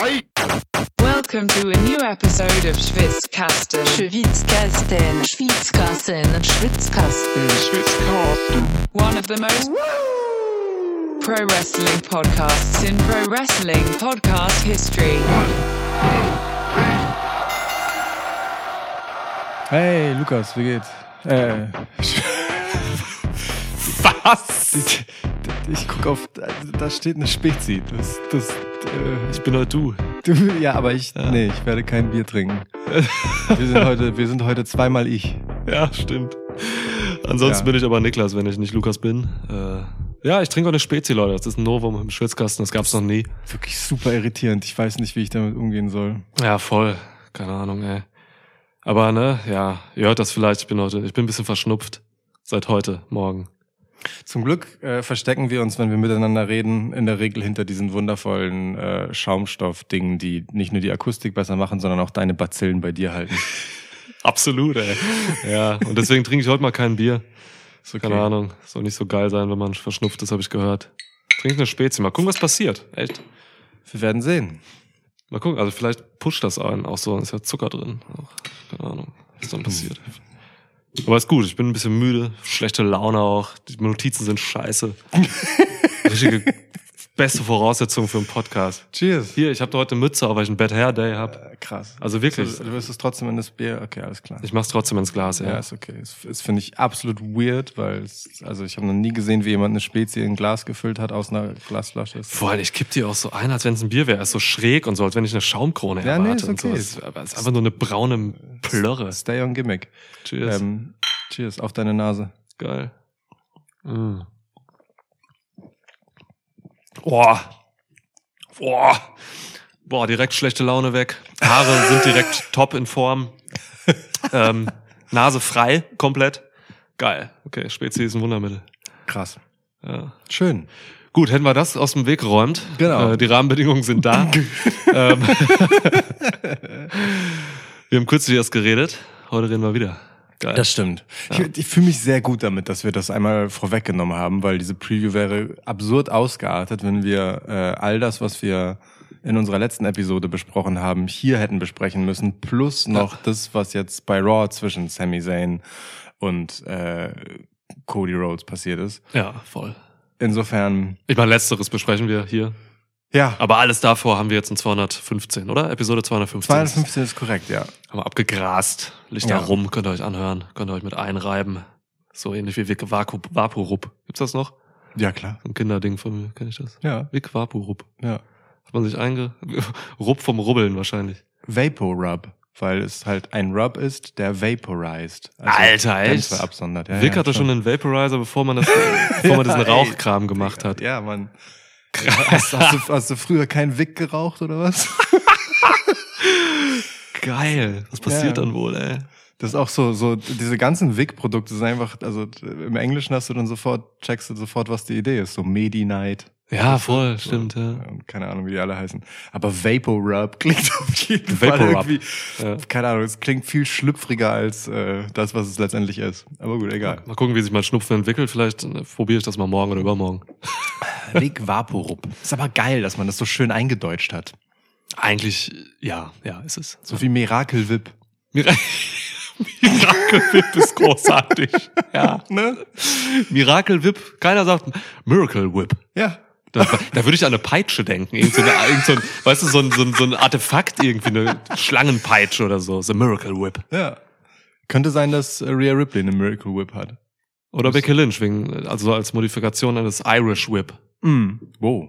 Welcome to a new episode of Schwitzkasten. Schwitzkasten, Schwitzkasten, Schwitzkasten. One of the most pro wrestling podcasts in pro wrestling podcast history. Hey, Lukas, wie geht's? Äh, Was? Ich, ich guck auf, da, da steht eine Spezi. Das, das, äh, Ich bin halt du. du, ja, aber ich, nee, ich werde kein Bier trinken. Wir sind heute, wir sind heute zweimal ich. Ja, stimmt. Ansonsten Ja. bin ich aber Niklas, wenn ich nicht Lukas bin. Äh, ja, ich trinke auch eine Spezi, Leute. Das ist ein Novum im Schwitzkasten. Das gab's noch nie. Wirklich super irritierend. Ich weiß nicht, wie ich damit umgehen soll. Ja, voll. Keine Ahnung, ey. Aber ne, ja, ihr hört das vielleicht. Ich bin heute, ich bin ein bisschen verschnupft. Seit heute, morgen. Zum Glück äh, verstecken wir uns, wenn wir miteinander reden, in der Regel hinter diesen wundervollen äh, Schaumstoffdingen, die nicht nur die Akustik besser machen, sondern auch deine Bazillen bei dir halten. Absolut, ey. ja, und deswegen trinke ich heute mal kein Bier. Ist okay. Keine Ahnung. Soll nicht so geil sein, wenn man verschnupft ist, habe ich gehört. Trink eine Spezi. Mal gucken, was passiert. Echt. Wir werden sehen. Mal gucken, also vielleicht pusht das einen auch so, ist ja Zucker drin. Auch, keine Ahnung, was dann passiert. Aber ist gut, ich bin ein bisschen müde, schlechte Laune auch, die Notizen sind scheiße. Richtige beste Voraussetzung für einen Podcast. Cheers. Hier, ich habe heute eine Mütze auf, weil ich einen Bad Hair Day hab. Äh, krass. Also wirklich. Du, du wirst es trotzdem in das Bier. Okay, alles klar. Ich mach's trotzdem ins Glas, ja, ja. ist okay. Das, das finde ich absolut weird, weil es, also ich habe noch nie gesehen, wie jemand eine Spezie in ein Glas gefüllt hat aus einer Glasflasche. Vor allem, ich kipp die auch so ein, als wenn es ein Bier wäre. Ist so schräg und so, als wenn ich eine Schaumkrone Ja, nee, erwarte. ist und okay. so. Aber es ist einfach nur eine braune Plörre. Stay on Gimmick. Cheers. Ähm, cheers auf deine Nase. Geil. Mm. Boah. Boah. Boah, direkt schlechte Laune weg. Haare sind direkt top in Form. Ähm, Nase frei, komplett. Geil. Okay, Spezi ist ein Wundermittel. Krass. Ja. Schön. Gut, hätten wir das aus dem Weg geräumt. Genau. Äh, die Rahmenbedingungen sind da. ähm, wir haben kürzlich erst geredet. Heute reden wir wieder. Geil. Das stimmt. Ich, ich fühle mich sehr gut damit, dass wir das einmal vorweggenommen haben, weil diese Preview wäre absurd ausgeartet, wenn wir äh, all das, was wir in unserer letzten Episode besprochen haben, hier hätten besprechen müssen, plus noch das, was jetzt bei Raw zwischen Sami Zayn und äh, Cody Rhodes passiert ist. ja, voll. Insofern, Ich meine, letzteres besprechen wir hier. Ja, Aber alles davor haben wir jetzt in 215, oder? Episode 215. 215 ist korrekt, ja. Haben wir abgegrast. Liegt Ja. da rum, könnt ihr euch anhören. Könnt ihr euch mit einreiben. So ähnlich wie Vic Vaporup. Gibt's das noch? Ja, klar. Ein Kinderding von mir, kenn ich das? Ja, Vic Vaporup. ja. Hat man sich einge... Rupp vom Rubbeln wahrscheinlich. Vapor Rub, weil es halt ein Rub ist, der vaporized. Alter, echt? Absondert. Ja, Vic ja, hatte schon einen Vaporizer, bevor man, das, bevor man diesen. Rauchkram gemacht hat. Ja, Mann. Hast, hast, du, hast du früher keinen Wick geraucht oder was? Geil. Was passiert Ja. dann wohl, ey? Das ist auch so, so diese ganzen Wick-Produkte sind einfach, also im Englischen hast du dann sofort, checkst du sofort, was die Idee ist. So Medi-Night. Ja, voll, So, stimmt, ja. und Keine Ahnung, wie die alle heißen. Aber Vapor Rub klingt auf jeden Fall irgendwie, Ja. keine Ahnung, es klingt viel schlüpfriger als äh, das, was es letztendlich ist. Aber gut, egal. Mal gucken, wie sich mein Schnupfen entwickelt. Vielleicht äh, probiere ich das mal morgen oder übermorgen. Vic Vaporub. Ist aber geil, dass man das so schön eingedeutscht hat. Eigentlich, ja, ja, ist es. So wie Miracle Whip. Mira Miracle Whip ist großartig. ja. Ne? Miracle Whip, keiner sagt Miracle Whip. Ja. Da, da würde ich an eine Peitsche denken. Irgend so eine, irgend so ein, weißt du, so ein, so, ein, so ein Artefakt irgendwie, eine Schlangenpeitsche oder so. So Miracle Whip. Ja. Könnte sein, dass Rhea Ripley eine Miracle Whip hat. Oder Becky Lynch, wegen, also als Modifikation eines Irish Whip. Mm. Wow.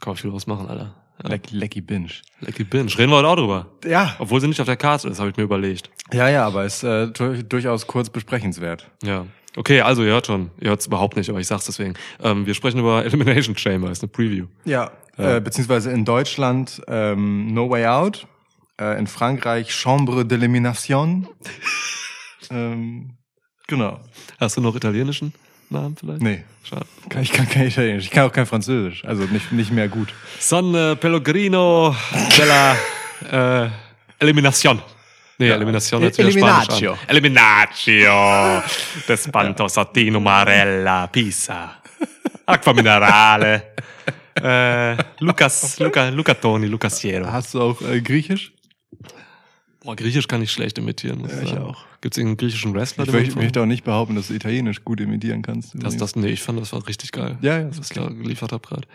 Kann man viel draus machen, Alter. Ja. Lecky, Lecky Binge. Lecky Binge. Reden wir heute auch drüber. Ja. Obwohl sie nicht auf der Karte ist, habe ich mir überlegt. Ja, ja, aber ist äh, du- durchaus kurz besprechenswert. Ja. Okay, also ihr hört schon. Ihr hört es überhaupt nicht, aber ich sag's deswegen. Ähm, wir sprechen über Elimination Chamber, ist eine Preview. Ja. Ja. Äh, beziehungsweise in Deutschland ähm, No Way Out. Äh, in Frankreich Chambre d'Elimination. ähm, genau. Hast du noch italienischen Namen vielleicht? Nee. Schade. Ich kann kein Italienisch. Ich kann auch kein Französisch. Also nicht, nicht mehr gut. Son äh, Pellegrino della äh, Elimination. Nee, wieder Spanisch Eliminatio. an. Eliminatio. Despanto, Sottino, Marella, Pisa. Acqua Minerale. äh, Lukas, Luca, Luca Toni, Lucas Siero. Hast du auch äh, Griechisch? Boah, Griechisch kann ich schlecht imitieren. Muss Ja, ich sagen. auch. Gibt's irgendeinen griechischen Wrestler? Ich möchte, möchte auch nicht behaupten, dass du Italienisch gut imitieren kannst. das, das, nee, ich fand, das war richtig geil. Ja, ja, was das ich da geliefert habe gerade.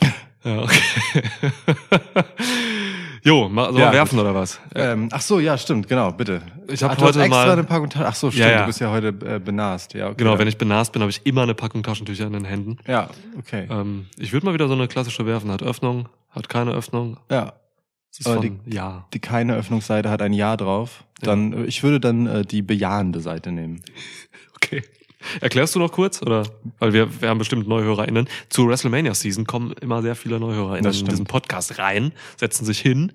Ja, okay. jo, mal, sollen Ja, werfen oder was? Ähm, ach so, ja, stimmt, genau, bitte. Ich hab Ach, du hast heute extra mal- eine Packung Ta- Ach so, stimmt, Ja, ja. du bist ja heute äh, benast. Ja, okay. Genau, wenn ich benast bin, habe ich immer eine Packung Taschentücher in den Händen. Ja, okay. Ähm, ich würde mal wieder so eine klassische werfen. Hat Öffnung, hat keine Öffnung. Ja, Das ist Aber von, ja. die keine Öffnungsseite hat ein Ja drauf. Dann, äh, ich würde dann äh, die bejahende Seite nehmen. Okay. Erklärst du noch kurz? Oder? Weil wir, wir haben bestimmt NeuhörerInnen. Zur WrestleMania-Season kommen immer sehr viele NeuhörerInnen in diesen Podcast rein, setzen sich hin,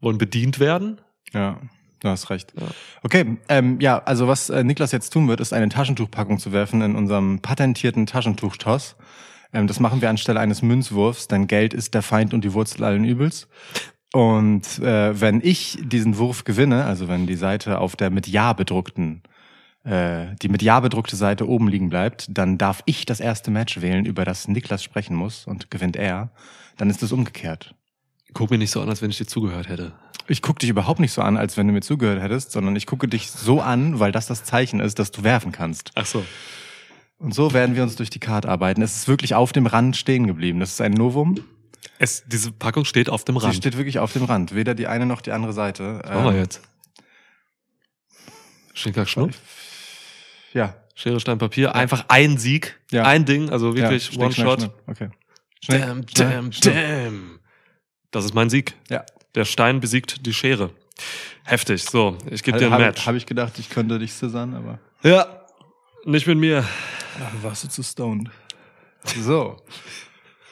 wollen bedient werden. Ja, du hast recht. Ja. Okay, ähm, ja, also was äh, Niklas jetzt tun wird, ist eine Taschentuchpackung zu werfen in unserem patentierten Taschentuchtoss. Ähm, das machen wir anstelle eines Münzwurfs, denn Geld ist der Feind und die Wurzel allen Übels. Und äh, wenn ich diesen Wurf gewinne, also wenn die Seite auf der mit Ja bedruckten, äh, die mit Ja bedruckte Seite oben liegen bleibt, dann darf ich das erste Match wählen, über das Niklas sprechen muss und gewinnt er. Dann ist es umgekehrt. Guck mir nicht so an, als wenn ich dir zugehört hätte. Ich gucke dich überhaupt nicht so an, als wenn du mir zugehört hättest, sondern ich gucke dich so an, weil das das Zeichen ist, dass du werfen kannst. Ach so. Und so werden wir uns durch die Karte arbeiten. Es ist wirklich auf dem Rand stehen geblieben. Das ist ein Novum. Es, diese Packung steht auf dem Sie Rand. steht wirklich auf dem Rand. Weder die eine noch die andere Seite. Machen wir Ähm, jetzt? Schnickklack, Schnuck. Ja. Schere, Stein, Papier. Einfach ein Sieg. Ja. Ein Ding. Also wirklich ja, One-Shot. schnuck. Okay. Schnick, Damn, damn, damn. Das ist mein Sieg. Ja. Der Stein besiegt die Schere. Heftig. So, ich gebe dir ein Habe Match. hab ich gedacht, ich könnte dich scissern, aber Ja. Nicht mit mir. Ach, warst du zu stoned. So.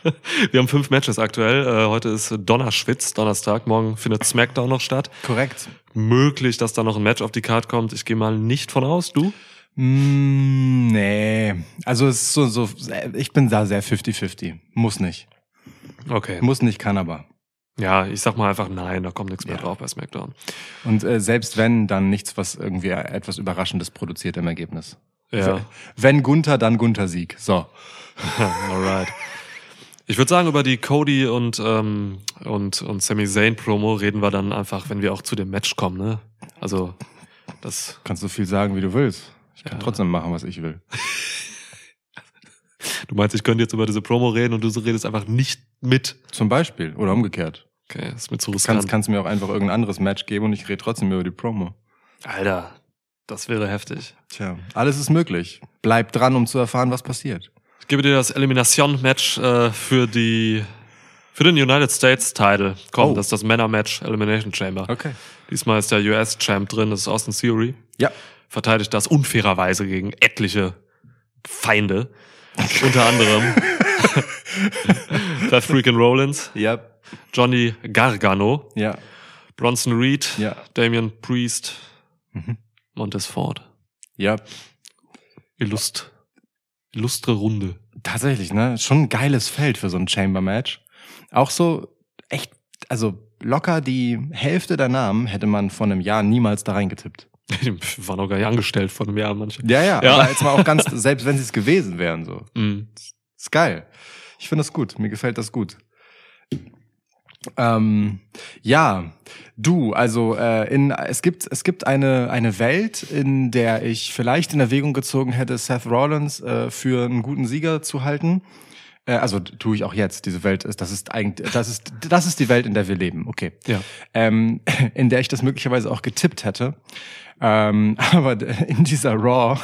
Wir haben fünf Matches aktuell. Äh, heute ist Donnerschwitz, Donnerstag. Morgen findet Smackdown noch statt. Korrekt. Möglich, dass da noch ein Match auf die Card kommt. Ich gehe mal nicht von aus. Du? Mm, nee. Also es ist so, so, ich bin da sehr 50-50. Muss nicht. Okay. Muss nicht, kann aber. Ja, ich sag mal einfach nein, da kommt nichts mehr Ja. drauf bei Smackdown. Und äh, selbst wenn, dann nichts, was irgendwie etwas Überraschendes produziert im Ergebnis. Ja. Wenn Gunther, dann Gunther Sieg. So. Alright. Ich würde sagen, über die Cody und, ähm, und, und Sami Zayn Promo reden wir dann einfach, wenn wir auch zu dem Match kommen, ne? Also, das, Kannst du viel sagen, wie du willst. Ich kann Ja. trotzdem machen, was ich will. du meinst, ich könnte jetzt über diese Promo reden und du redest einfach nicht mit. Zum Beispiel. Oder umgekehrt. Okay, das ist mir zu Kannst, riskant. kannst mir auch einfach irgendein anderes Match geben und ich rede trotzdem über die Promo. Alter, das wäre heftig. Tja, alles ist möglich. Bleib dran, um zu erfahren, was passiert. Ich gebe dir das Elimination-Match äh, für die für den United States Title. Komm, Oh. das ist das Männer-Match Elimination Chamber. Okay. Diesmal ist der US-Champ drin, das ist Austin Theory. Ja. Verteidigt das unfairerweise gegen etliche Feinde. Unter anderem Seth Freakin' Rollins, Ja. Johnny Gargano, Ja. Bronson Reed, Ja. Damian Priest, Mhm. Montez Ford. Ja. Illust, illustre Runde. Tatsächlich, ne? Schon ein geiles Feld für so ein Chamber-Match. Auch so echt, also locker die Hälfte der Namen hätte man vor einem Jahr niemals da reingetippt. Die waren auch gar nicht angestellt von einem Jahr manche. Ja, ja, Ja. aber jetzt mal auch ganz, selbst wenn sie es gewesen wären, so. Mhm. Ist geil. Ich finde das gut. Mir gefällt das gut. Ähm, ja, du, also äh, in, es gibt es gibt eine eine Welt, in der ich vielleicht in Erwägung gezogen hätte, Seth Rollins äh, für einen guten Sieger zu halten. Äh, also tue ich auch jetzt. Diese Welt ist, das ist eigentlich, das ist das ist die Welt, in der wir leben. Okay Ja. ähm, in der ich das möglicherweise auch getippt hätte. Ähm, aber in dieser Raw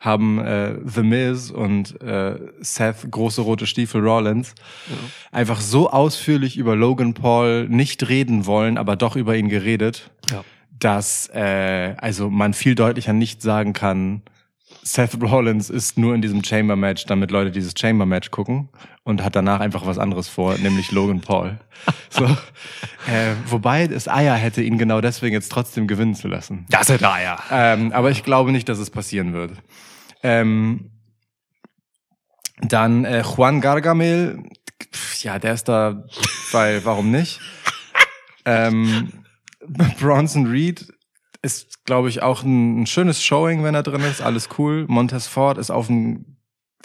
haben äh, The Miz und äh, Seth, große rote Stiefel Rollins, einfach so ausführlich über Logan Paul nicht reden wollen, aber doch über ihn geredet, Ja. dass äh, also man viel deutlicher nicht sagen kann, Seth Rollins ist nur in diesem Chamber Match, damit Leute dieses Chamber Match gucken und hat danach einfach was anderes vor, nämlich Logan Paul. So, äh, wobei es Eier hätte, ihn genau deswegen jetzt trotzdem gewinnen zu lassen. Das da ja. Ähm, aber ich glaube nicht, dass es passieren wird. Ähm, dann äh, Juan Gargamel, ja, der ist da, weil warum nicht? ähm, Bronson Reed ist, glaube ich, auch ein, ein schönes Showing, wenn er drin ist. Alles cool. Montez Ford ist auf einem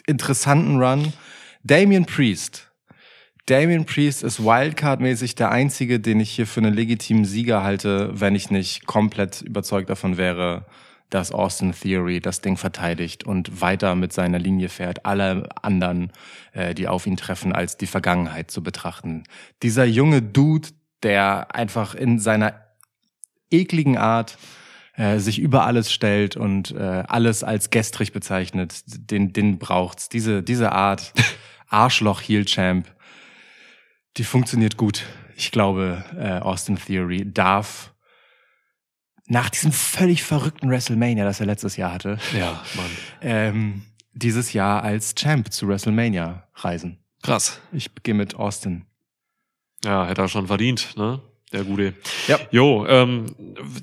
interessanten Run. Damian Priest, Damien Priest ist Wildcard-mäßig der einzige, den ich hier für einen legitimen Sieger halte, wenn ich nicht komplett überzeugt davon wäre, dass Austin Theory das Ding verteidigt und weiter mit seiner Linie fährt, alle anderen, äh, die auf ihn treffen, als die Vergangenheit zu betrachten. Dieser junge Dude, der einfach in seiner ekligen Art äh, sich über alles stellt und äh, alles als gestrig bezeichnet, den, den braucht's. Diese, diese Art Arschloch-Heel-Champ, die funktioniert gut. Ich glaube, äh, Austin Theory darf nach diesem völlig verrückten WrestleMania, das er letztes Jahr hatte, Ja, Mann. ähm, dieses Jahr als Champ zu WrestleMania reisen. Krass. Ich gehe mit Austin. Ja, hätte er schon verdient, ne? Der Gute. Ja. Jo, ähm,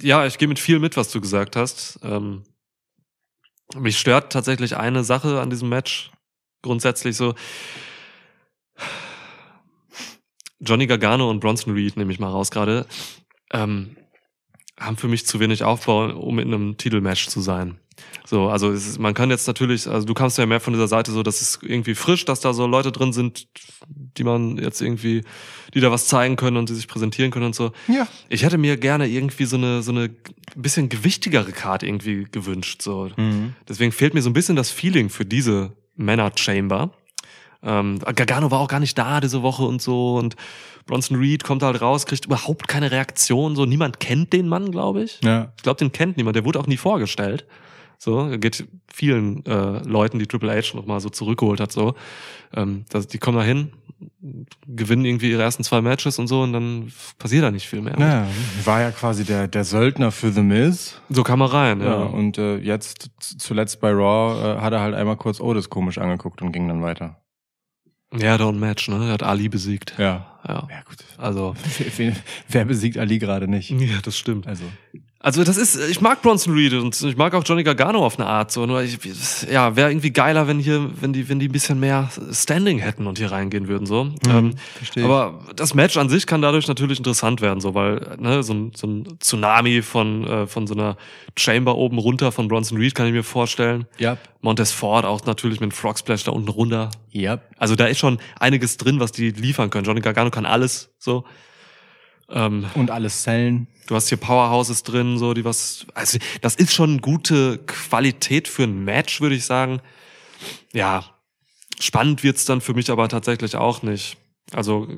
ja, ich gehe mit viel mit, was du gesagt hast. Ähm, mich stört tatsächlich eine Sache an diesem Match. Grundsätzlich so. Johnny Gargano und Bronson Reed, nehme ich mal raus gerade, ähm, haben für mich zu wenig Aufbau, um in einem Titelmatch zu sein. So, also ist, man kann jetzt natürlich, also du kamst ja mehr von dieser Seite so, dass es irgendwie frisch, dass da so Leute drin sind, die man jetzt irgendwie, die da was zeigen können und die sich präsentieren können und so. Ja. Ich hätte mir gerne irgendwie so eine, so eine bisschen gewichtigere Card irgendwie gewünscht. So. Mhm. Deswegen fehlt mir so ein bisschen das Feeling für diese Männer-Chamber. Ähm, Gargano war auch gar nicht da diese Woche und so und Bronson Reed kommt halt raus, kriegt überhaupt keine Reaktion. So, niemand kennt den Mann, glaube ich. Ja. Ich glaube, den kennt niemand. Der wurde auch nie vorgestellt. So, er geht vielen äh, Leuten, die Triple H noch mal so zurückgeholt hat, so. Ähm, das, die kommen da hin, gewinnen irgendwie ihre ersten zwei Matches und so und dann passiert da nicht viel mehr. Ja, war ja quasi der, der Söldner für The Miz. So kam er rein, Ja, ja. und äh, jetzt zuletzt bei Raw äh, hat er halt einmal kurz Otis komisch angeguckt und ging dann weiter. Ja, da ein Match, ne? Er hat Ali besiegt. Ja. Ja. Ja, gut. Also. Wer, wer besiegt Ali gerade nicht? Ja, das stimmt. Also. Also das ist, ich mag Bronson Reed und ich mag auch Johnny Gargano auf eine Art so. Nur ich, ja, wäre irgendwie geiler, wenn hier, wenn die, wenn die ein bisschen mehr Standing hätten und hier reingehen würden so. ähm, verstehe aber das Match an sich kann dadurch natürlich interessant werden, so weil ne, so ein, so ein Tsunami von äh, von so einer Chamber oben runter von Bronson Reed kann ich mir vorstellen. Ja. Montez Ford auch natürlich mit einem Frog Splash da unten runter. Ja. Also da ist schon einiges drin, was die liefern können. Johnny Gargano kann alles so. Ähm, Und alles Zellen. Du hast hier Powerhouses drin, so die was. Also das ist schon gute Qualität für ein Match, würde ich sagen. Ja, spannend wird's dann für mich aber tatsächlich auch nicht. Also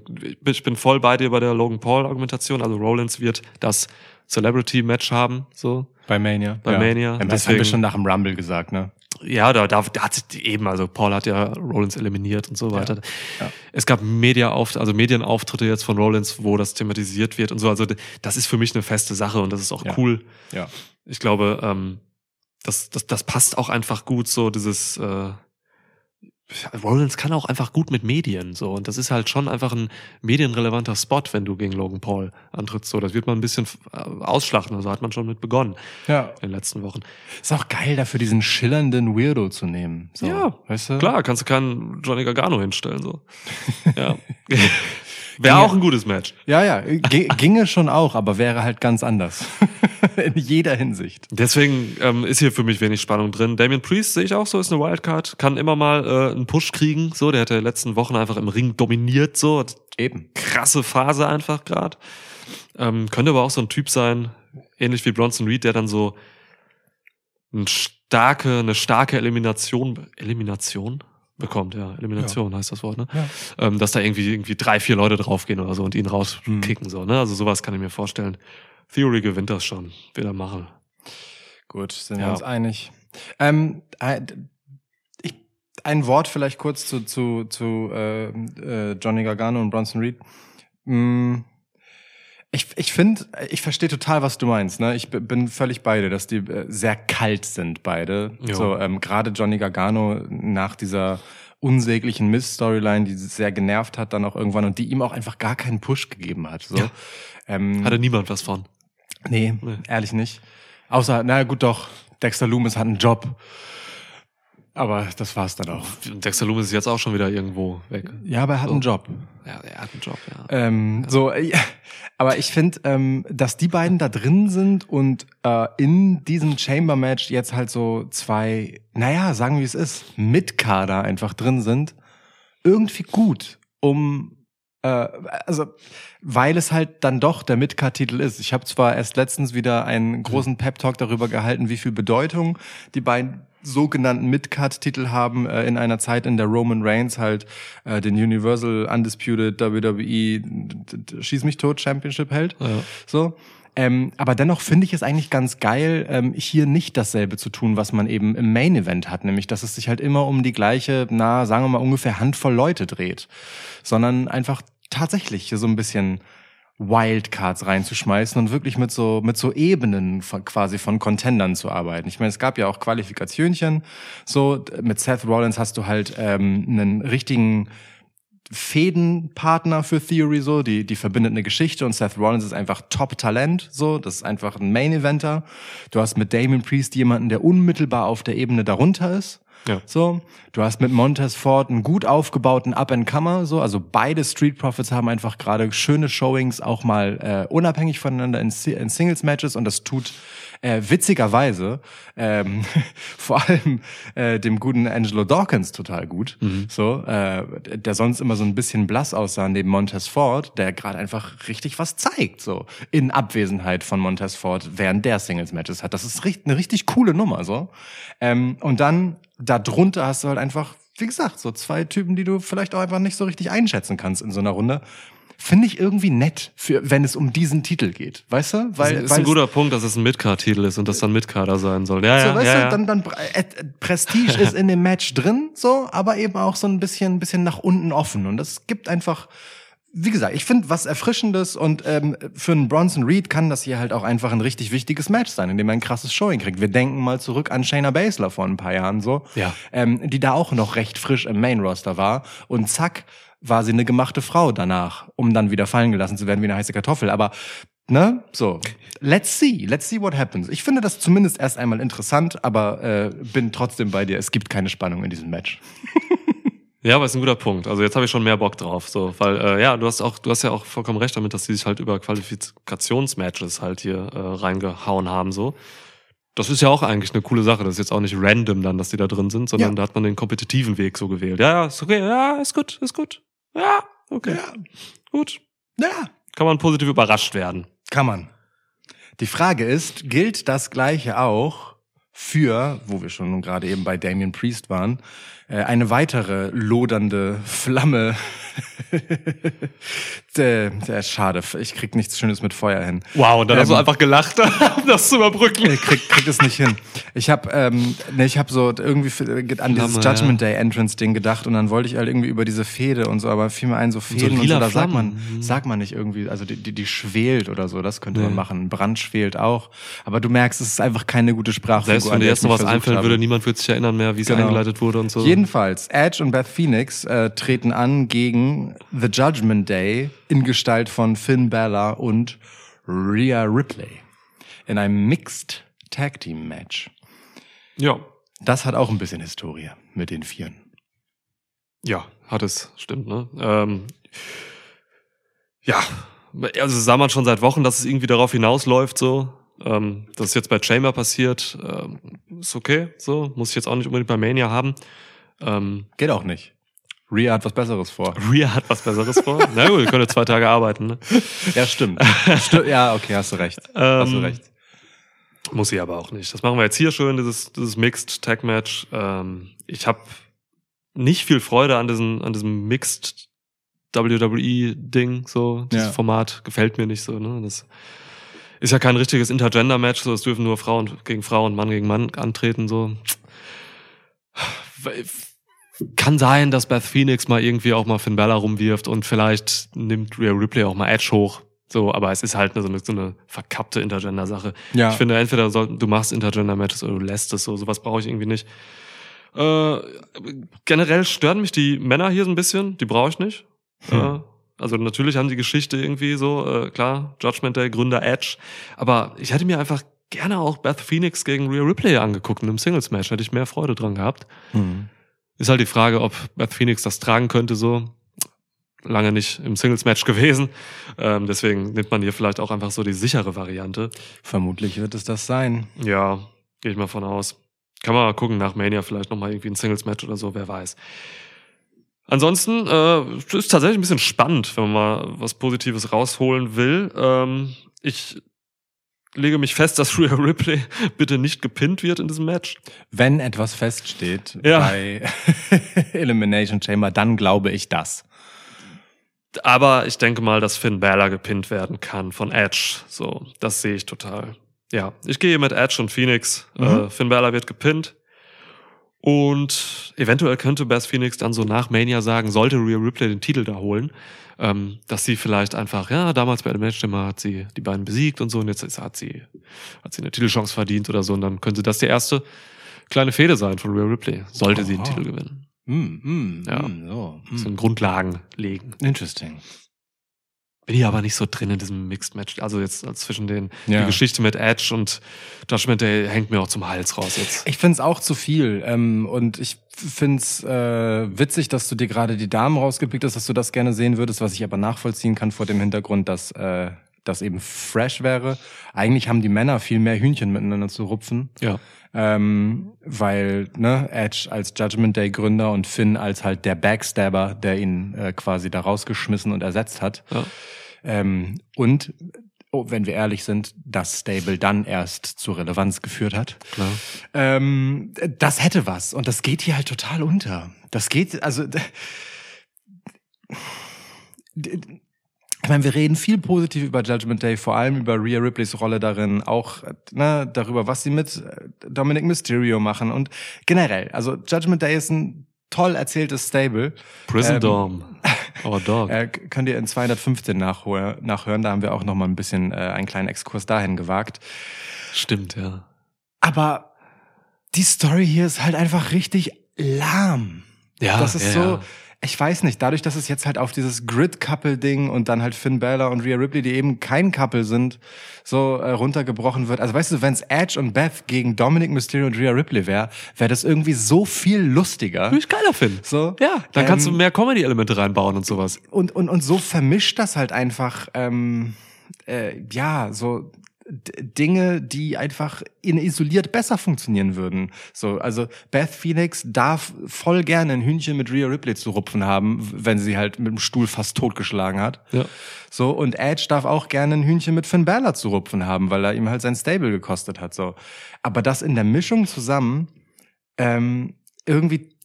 ich bin voll bei dir bei der Logan Paul Argumentation. Also Rollins wird das Celebrity Match haben, so. Bei Mania. Bei ja. Mania. Das haben wir schon nach dem Rumble gesagt, ne? Ja, da, da, da hat sich eben, also Paul hat ja Rollins eliminiert und so weiter. ja. Es gab Media also Medienauftritte jetzt von Rollins, wo das thematisiert wird und so. Also das ist für mich eine feste Sache und das ist auch Ja. cool. Ja. Ich glaube, ähm, das, das, das passt auch einfach gut, so dieses äh, Rollins kann auch einfach gut mit Medien, so. Und das ist halt schon einfach ein medienrelevanter Spot, wenn du gegen Logan Paul antrittst. So, das wird man ein bisschen äh, ausschlachten. Also hat man schon mit begonnen Ja. in den letzten Wochen. Ist auch geil, dafür diesen schillernden Weirdo zu nehmen. So, Ja, weißt du? Klar, kannst du keinen Johnny Gargano hinstellen, so. Ja. Wäre auch ein gutes Match. Ja, ja, ginge schon auch, aber wäre halt ganz anders. In jeder Hinsicht. Deswegen ähm, ist hier für mich wenig Spannung drin. Damien Priest sehe ich auch so, ist eine Wildcard, kann immer mal äh, einen Push kriegen. So, der hat ja letzten Wochen einfach im Ring dominiert, so hat Eben. krasse Phase einfach gerade. Ähm, könnte aber auch so ein Typ sein, ähnlich wie Bronson Reed, der dann so eine starke, eine starke Elimination, Elimination bekommt, ja, Elimination heißt das Wort, ne? Ja. Ähm, dass da irgendwie irgendwie drei, vier Leute draufgehen oder so und ihn rauskicken, so, ne? Also sowas kann ich mir vorstellen. Theory gewinnt das schon, wird er machen. Gut, sind Ja. wir uns einig. Ähm, äh, ich, ein Wort vielleicht kurz zu, zu, zu äh, äh, Johnny Gargano und Bronson Reed. Mm, ich ich finde, ich verstehe total, was du meinst. Ne? Ich bin völlig bei dir, dass die äh, sehr kalt sind, beide. Jo. So ähm, Gerade Johnny Gargano nach dieser unsäglichen Miss-Storyline, die sehr genervt hat dann auch irgendwann und die ihm auch einfach gar keinen Push gegeben hat. So. Ja. Ähm, Hatte niemand was von. Nee, Nee. ehrlich nicht. Außer, na gut, doch, Dexter Loomis hat einen Job. Aber das war's dann auch. Dexter Loomis ist jetzt auch schon wieder irgendwo weg. Ja, aber er hat So. einen Job. Ja, er hat einen Job, ja. Ähm, so, äh, ja. aber ich finde, ähm, dass die beiden da drin sind und äh, in diesem Chamber-Match jetzt halt so zwei, naja, sagen wir es ist, mit Kader einfach drin sind, irgendwie gut, um Äh, also, weil es halt dann doch der Midcard-Titel ist. Ich habe zwar erst letztens wieder einen großen Pep-Talk darüber gehalten, wie viel Bedeutung die beiden sogenannten Midcard-Titel haben äh, in einer Zeit, in der Roman Reigns halt äh, den Universal Undisputed WWE Schieß mich tot Championship hält. Ja. So. Ähm, aber dennoch finde ich es eigentlich ganz geil, ähm, hier nicht dasselbe zu tun, was man eben im Main Event hat, nämlich dass es sich halt immer um die gleiche, na, sagen wir mal ungefähr Handvoll Leute dreht, sondern einfach tatsächlich so ein bisschen Wildcards reinzuschmeißen und wirklich mit so mit so Ebenen von, quasi von Contendern zu arbeiten. Ich meine, es gab ja auch Qualifikationchen. So mit Seth Rollins hast du halt ähm, einen richtigen Fädenpartner für Theory so, die die verbindet eine Geschichte und Seth Rollins ist einfach Top Talent so, das ist einfach ein Main Eventer. Du hast mit Damien Priest jemanden, der unmittelbar auf der Ebene darunter ist. Ja. So, du hast mit Montez Ford einen gut aufgebauten Up-and-Comer, so, also beide Street Profits haben einfach gerade schöne Showings, auch mal äh, unabhängig voneinander in, in Singles-Matches und das tut äh, witzigerweise ähm, vor allem äh, dem guten Angelo Dawkins total gut, so, äh, der sonst immer so ein bisschen blass aussah neben Montez Ford, der gerade einfach richtig was zeigt, so, in Abwesenheit von Montez Ford während der Singles-Matches hat. Das ist richt- eine richtig coole Nummer, so. Ähm, und dann darunter hast du halt einfach, wie gesagt, so zwei Typen, die du vielleicht auch einfach nicht so richtig einschätzen kannst in so einer Runde. Finde ich irgendwie nett, für, wenn es um diesen Titel geht. Weißt du? Weil, ist weil ein guter Punkt, dass es ein Midcard-Titel ist und das dann Midcarder sein soll. Ja, so, ja, weißt ja, du, ja. dann, dann äh, äh, Prestige ist in dem Match drin, so, aber eben auch so ein bisschen, bisschen nach unten offen. Und das gibt einfach, wie gesagt, ich finde was Erfrischendes und ähm, für einen Bronson Reed kann das hier halt auch einfach ein richtig wichtiges Match sein, in dem er ein krasses Showing kriegt. Wir denken mal zurück an Shayna Baszler vor ein paar Jahren so, Ja. ähm, die da auch noch recht frisch im Main Roster war und zack war sie eine gemachte Frau danach, um dann wieder fallen gelassen zu werden wie eine heiße Kartoffel. Aber Ne? So. Let's see. Let's see what happens. Ich finde das zumindest erst einmal interessant, aber äh, bin trotzdem bei dir. Es gibt keine Spannung in diesem Match. Ja, aber ist ein guter Punkt. Also jetzt habe ich schon mehr Bock drauf, so, weil äh, ja, du hast auch, du hast ja auch vollkommen recht damit, dass die sich halt über Qualifikationsmatches halt hier äh, reingehauen haben, so. Das ist ja auch eigentlich eine coole Sache. Das ist jetzt auch nicht random dann, dass die da drin sind, sondern Ja. da hat man den kompetitiven Weg so gewählt. Ja, ja, ist okay, ja, ist gut, ist gut. Ja, okay. Gut. Ja. Kann man positiv überrascht werden. Kann man. Die Frage ist, gilt das Gleiche auch für, wo wir schon gerade eben bei Damien Priest waren, eine weitere lodernde Flamme. der, der ist schade. Ich krieg nichts Schönes mit Feuer hin. Wow, und dann hast du Ähm, einfach gelacht, um das zu überbrücken. Ich krieg, krieg das nicht hin. Ich habe ähm, ne, ich habe so irgendwie äh, an dieses Flamme, Judgment Day Entrance Ding gedacht und dann wollte ich halt irgendwie über diese Fehde und so, aber fiel mir ein so Fäden und so, lila da sagt man. Mhm. sagt man nicht irgendwie, also die, die, die schwelt oder so, das könnte man Nee. machen. Brand schwelt auch, aber du merkst, es ist einfach keine gute Sprachfigur. Selbst wenn dir jetzt noch was einfallen würde, niemand wird sich erinnern mehr, wie es Genau. eingeleitet wurde und so. Jedenfalls, Edge und Beth Phoenix äh, treten an gegen The Judgment Day in Gestalt von Finn Balor und Rhea Ripley in einem Mixed Tag Team Match. Ja. Das hat auch ein bisschen Historie mit den Vieren. Ja, hat es, stimmt, ne? Ähm, ja, also sah man schon seit Wochen, dass es irgendwie darauf hinausläuft, so. Ähm, das ist jetzt bei Chamber passiert, ähm, ist okay, so. Muss ich jetzt auch nicht unbedingt bei Mania haben. Ähm, Geht auch nicht. Rhea hat was Besseres vor. Rhea hat was Besseres vor. Na gut, ich könnte zwei Tage arbeiten, ne? Ja, stimmt. Sti- ja, okay, hast du recht. hast du Ähm, recht. Muss sie aber auch nicht. Das machen wir jetzt hier schön, dieses, dieses Mixed Tag Match. Ähm, ich habe nicht viel Freude an, diesen, an diesem Mixed WWE-Ding, so. Dieses Ja. Format gefällt mir nicht so, ne? Das ist ja kein richtiges Intergender-Match, so. Es dürfen nur Frauen gegen Frau und Mann gegen Mann antreten, so. Kann sein, dass Beth Phoenix mal irgendwie auch mal Finn Balor rumwirft und vielleicht nimmt Rhea Ripley auch mal Edge hoch. So, aber es ist halt so eine, so eine verkappte Intergender-Sache. Ja. Ich finde, entweder soll, du machst Intergender-Matches oder du lässt es so. Sowas brauche ich irgendwie nicht. Äh, generell stören mich die Männer hier so ein bisschen. Die brauche ich nicht. Hm. Äh, also natürlich haben die Geschichte irgendwie so, äh, klar, Judgment Day, Gründer Edge. Aber ich hätte mir einfach gerne auch Beth Phoenix gegen Rhea Ripley angeguckt in einem Singles-Match. Hätte ich mehr Freude dran gehabt. Mhm. Ist halt die Frage, ob Beth Phoenix das tragen könnte so. Lange nicht im Singles-Match gewesen. Ähm, deswegen nimmt man hier vielleicht auch einfach so die sichere Variante. Vermutlich wird es das sein. Ja, gehe ich mal von aus. Kann man mal gucken, nach Mania vielleicht nochmal irgendwie ein Singles-Match oder so, wer weiß. Ansonsten äh, es ist tatsächlich ein bisschen spannend, wenn man mal was Positives rausholen will. Ähm, ich lege mich fest, dass Rhea Ripley bitte nicht gepinnt wird in diesem Match. Wenn etwas feststeht Ja. bei Elimination Chamber, dann glaube ich das. Aber ich denke mal, dass Finn Balor gepinnt werden kann von Edge. So, das sehe ich total. Ja, ich gehe mit Edge und Phoenix. Mhm. Äh, Finn Balor wird gepinnt. Und eventuell könnte Beth Phoenix dann so nach Mania sagen, sollte Rhea Ripley den Titel da holen, ähm, dass sie vielleicht einfach, ja, damals bei Elimination hat sie die beiden besiegt und so und jetzt hat sie, hat sie eine Titelchance verdient oder so und dann könnte das die erste kleine Fehde sein von Rhea Ripley, sollte sie den. Titel gewinnen. Mm, mm, Ja. mm, so. So Mm. Grundlagen legen. Interesting. Bin ich aber nicht so drin in diesem Mixed Match. Also jetzt zwischen den, Ja. die Geschichte mit Edge und Judgment Day hängt mir auch zum Hals raus jetzt. Ich find's auch zu viel. Ähm, und ich find's äh, witzig, dass du dir gerade die Damen rausgepickt hast, dass du das gerne sehen würdest, was ich aber nachvollziehen kann vor dem Hintergrund, dass äh, das eben fresh wäre. Eigentlich haben die Männer viel mehr Hühnchen miteinander zu rupfen. Ja. Ähm, weil ne, Edge als Judgment Day Gründer und Finn als halt der Backstabber, der ihn äh, quasi da rausgeschmissen und ersetzt hat. Ja. Ähm, und, oh, wenn wir ehrlich sind, das Stable dann erst zur Relevanz geführt hat. Klar. Ähm, das hätte was und das geht hier halt total unter. Das geht, also ich meine, wir reden viel positiv über Judgment Day, vor allem über Rhea Ripleys Rolle darin, auch ne, darüber, was sie mit äh, Dominic Mysterio machen und generell. Also Judgment Day ist ein toll erzähltes Stable. Prison Ähm, Dorm. Our Dog. Äh, könnt ihr in 215 nachhör nachhören, da haben wir auch noch mal ein bisschen äh, einen kleinen Exkurs dahin gewagt. Stimmt, ja. Aber die Story hier ist halt einfach richtig lahm. Ja, das ist ja, so, ja. Ich weiß nicht, dadurch, dass es jetzt halt auf dieses Grid-Couple-Ding und dann halt Finn Balor und Rhea Ripley, die eben kein Couple sind, so äh, runtergebrochen wird. Also weißt du, wenn's Edge und Beth gegen Dominic Mysterio und Rhea Ripley wäre, wäre das irgendwie so viel lustiger. Würde ich geiler finden. So, Ja, dann kannst du ähm, mehr Comedy-Elemente reinbauen und sowas. und, und, und so vermischt das halt einfach, ähm, äh, ja, so Dinge, die einfach in isoliert besser funktionieren würden. So, also Beth Phoenix darf voll gerne ein Hühnchen mit Rhea Ripley zu rupfen haben, wenn sie halt mit dem Stuhl fast totgeschlagen hat. Ja. So, und Edge darf auch gerne ein Hühnchen mit Finn Balor zu rupfen haben, weil er ihm halt sein Stable gekostet hat. So. Aber das in der Mischung zusammen, ähm, irgendwie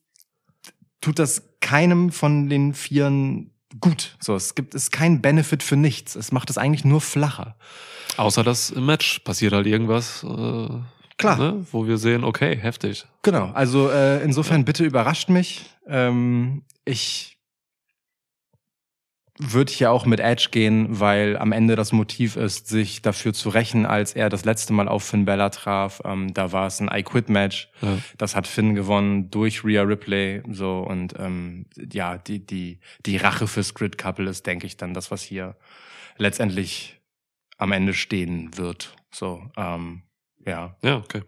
tut das keinem von den Vieren gut. So, es gibt es kein Benefit für nichts. Es macht es eigentlich nur flacher. Außer dass im Match passiert halt irgendwas, äh, Klar. Ne, wo wir sehen, okay, heftig. Genau. Also äh, insofern bitte überrascht mich. Ähm, ich würde hier auch mit Edge gehen, weil am Ende das Motiv ist, sich dafür zu rächen, als er das letzte Mal auf Finn Bella traf. Ähm, da war es ein I Quit Match. Ja. Das hat Finn gewonnen durch Rhea Ripley. So und ähm, ja, die die die Rache fürs Grid Couple ist, denke ich, dann das, was hier letztendlich am Ende stehen wird. So ähm, ja. Ja, okay.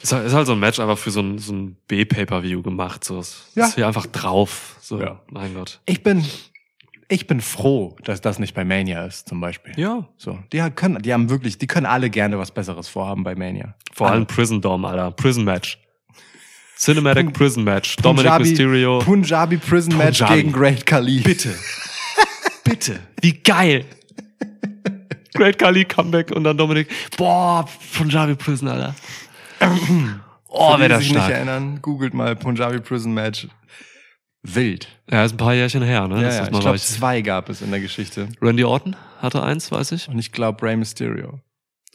Ist halt, ist halt so ein Match einfach für so ein, so ein B-Pay-Per-View gemacht. So. Es Ja. Ist hier einfach drauf. So, Ja. mein Gott. Ich bin ich bin froh, dass das nicht bei Mania ist, zum Beispiel. Ja. So, die können, die haben wirklich, die können alle gerne was Besseres vorhaben bei Mania. Vor Alle. allem Prison Dom, Alter. Prison Match. Cinematic Prison Match. Dominic Punjabi, Mysterio. Punjabi Prison Match Punjabi. gegen Great Khali. Bitte. Bitte. Wie geil. Great Kali Comeback und dann Dominik. Boah, Punjabi Prison, Alter. Oh, wäre das sich nicht stark. erinnern, googelt mal Punjabi Prison Match. Wild. Ja, ist ein paar Jährchen her, ne? Ja, Das ja, ist ich mal glaube, zwei gab es in der Geschichte. Randy Orton hatte eins, weiß ich. Und ich glaube Rey Mysterio.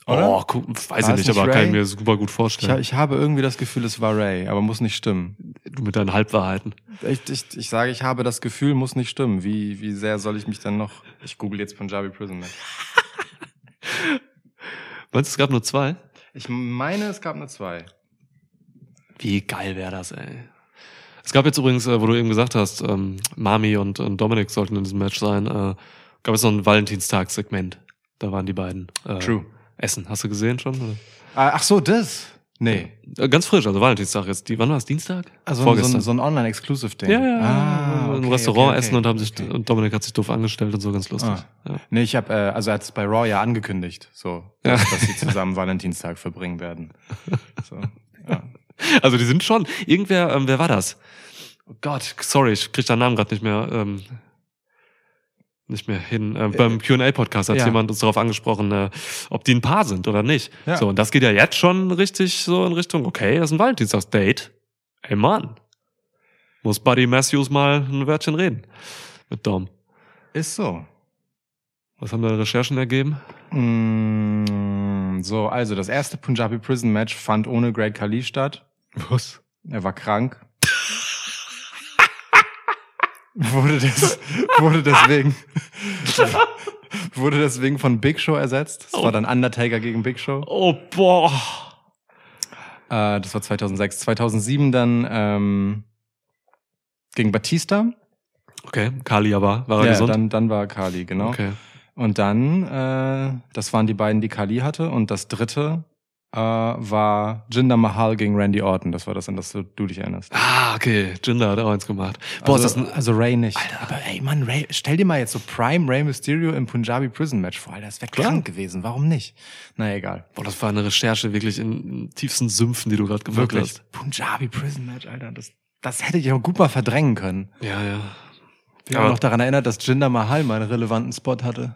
Oder? Oh, guck, weiß ich nicht, aber kann Ray? ich mir super gut Ich, vorstellen. ha- ich habe irgendwie das Gefühl, es war Ray, aber muss nicht stimmen. du mit deinen Halbwahrheiten. Ich, ich, ich sage, ich habe das Gefühl, muss nicht stimmen. Wie, wie sehr soll ich mich dann noch... Ich google jetzt Punjabi Prison Match. Meinst du, es gab nur zwei? Ich meine, es gab nur zwei. Wie geil wäre das, ey. Es gab jetzt übrigens, äh, wo du eben gesagt hast, ähm, Mami und, und Dominik sollten in diesem Match sein, äh, gab es noch ein Valentinstagssegment. Da waren die beiden. Äh, True. Essen. Hast du gesehen schon? Oder? Ah, Ach so, das? Nee. Äh, Ganz frisch, also Valentinstag jetzt. Die, wann war es? Dienstag? Also so Vorgestern. ein, so ein Online-Exclusive-Ding. ja, ja, Ah, im okay, Restaurant okay, essen okay, und haben sich und Dominik hat sich doof angestellt und so ganz lustig. Ah. Ja. Nee, ich habe, äh, also er hat es bei Raw ja angekündigt, so, Ja. dass, dass sie zusammen Valentinstag verbringen werden. So, ja. Also die sind schon. Irgendwer, ähm, wer war das? oh Gott, sorry, ich krieg deinen Namen gerade nicht mehr, ähm, nicht mehr hin. Äh, beim Q&A-Podcast hat ja. jemand uns darauf angesprochen, äh, ob die ein Paar sind oder nicht. Ja. So, und das geht ja jetzt schon richtig so in Richtung, okay, das ist ein Valentinstagsdate. Ey Mann, muss Buddy Matthews mal ein Wörtchen reden mit Dom. Ist so. Was haben deine Recherchen ergeben? Mm, so, also das erste Punjabi Prison Match fand ohne Great Khali statt. Was? Er war krank. wurde, das, wurde deswegen wurde deswegen von Big Show ersetzt. Das war dann Undertaker gegen Big Show. Oh, boah. Äh, das war 2006. 2007 dann ähm, gegen Batista. Okay, Kali aber, war er Ja, gesund? dann, dann war Kali, genau. Okay. Und dann, äh, das waren die beiden, die Kali hatte. Und das dritte äh, war Jinder Mahal gegen Randy Orton. Das war das, an das du, dich erinnerst. Ah, okay, Jinder hat auch eins gemacht. Boah, also, ist das ein, also Ray nicht. aber ey, Mann, Ray, stell dir mal jetzt so Prime Ray Mysterio im Punjabi Prison Match vor. Alter, das wäre krank gewesen. Warum nicht? Na egal. boah, das war eine Recherche wirklich in, tiefsten Sümpfen, die du gerade gemacht Wirklich. hast. Punjabi Prison Match, Alter. Das, das hätte ich auch gut mal verdrängen können. Ja, ja. Ich Aber- habe noch daran erinnert, dass Jinder Mahal mal einen relevanten Spot hatte.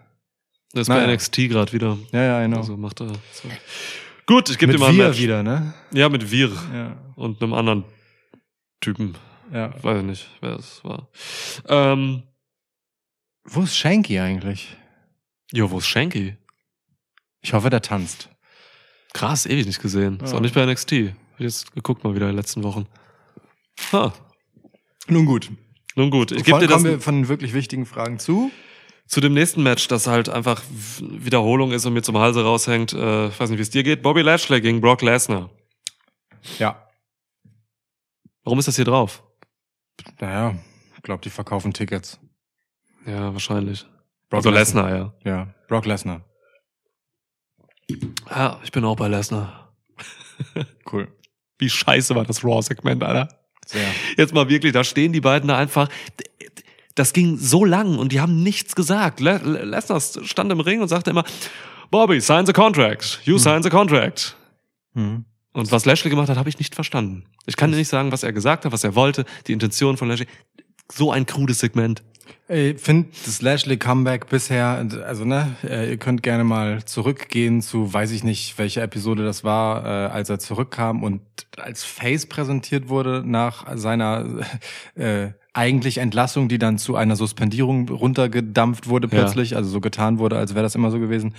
Das ist Naja. bei NXT gerade wieder. Ja, ja, genau. Also macht er. So. Gut, ich gebe dir mal ein wir Match. wieder, ne? Ja, mit Wir Ja. und einem anderen Typen. ja. Weiß ich nicht, wer es war. Ähm, Wo ist Shanky eigentlich? jo, wo ist Shanky? Ich hoffe, der tanzt. Krass, ewig nicht gesehen. Ist Ja. auch nicht bei NXT. Hab ich jetzt geguckt mal wieder in den letzten Wochen. Ha. Nun gut. Nun gut, ich gebe dir das kommen wir von wirklich wichtigen Fragen zu. Zu dem nächsten Match, das halt einfach Wiederholung ist und mir zum Halse raushängt. Äh, ich weiß nicht, wie es dir geht. Bobby Lashley gegen Brock Lesnar. Ja. Warum ist das hier drauf? Naja, ich glaube, die verkaufen Tickets. Ja, wahrscheinlich. Brock also Lesnar, ja. Ja, Brock Lesnar. Ja, ich bin auch bei Lesnar. Cool. Wie scheiße war das Raw-Segment, Alter. Sehr. Jetzt mal wirklich, da stehen die beiden da einfach. Das ging so lang und die haben nichts gesagt. Le Le Lesnar stand im Ring und sagte immer, Bobby, sign the contract. You sign the contract. Mhm. Und was Lashley gemacht hat, habe ich nicht verstanden. Ich kann dir nicht sagen, was er gesagt hat, was er wollte, die Intention von Lashley. So ein krudes Segment. Ich finde das Lashley Comeback bisher, also ne, äh, ihr könnt gerne mal zurückgehen zu, weiß ich nicht, welche Episode das war, äh, als er zurückkam und als Face präsentiert wurde nach seiner äh, eigentlich Entlassung, die dann zu einer Suspendierung runtergedampft wurde Ja. plötzlich, also so getan wurde, als wäre das immer so gewesen.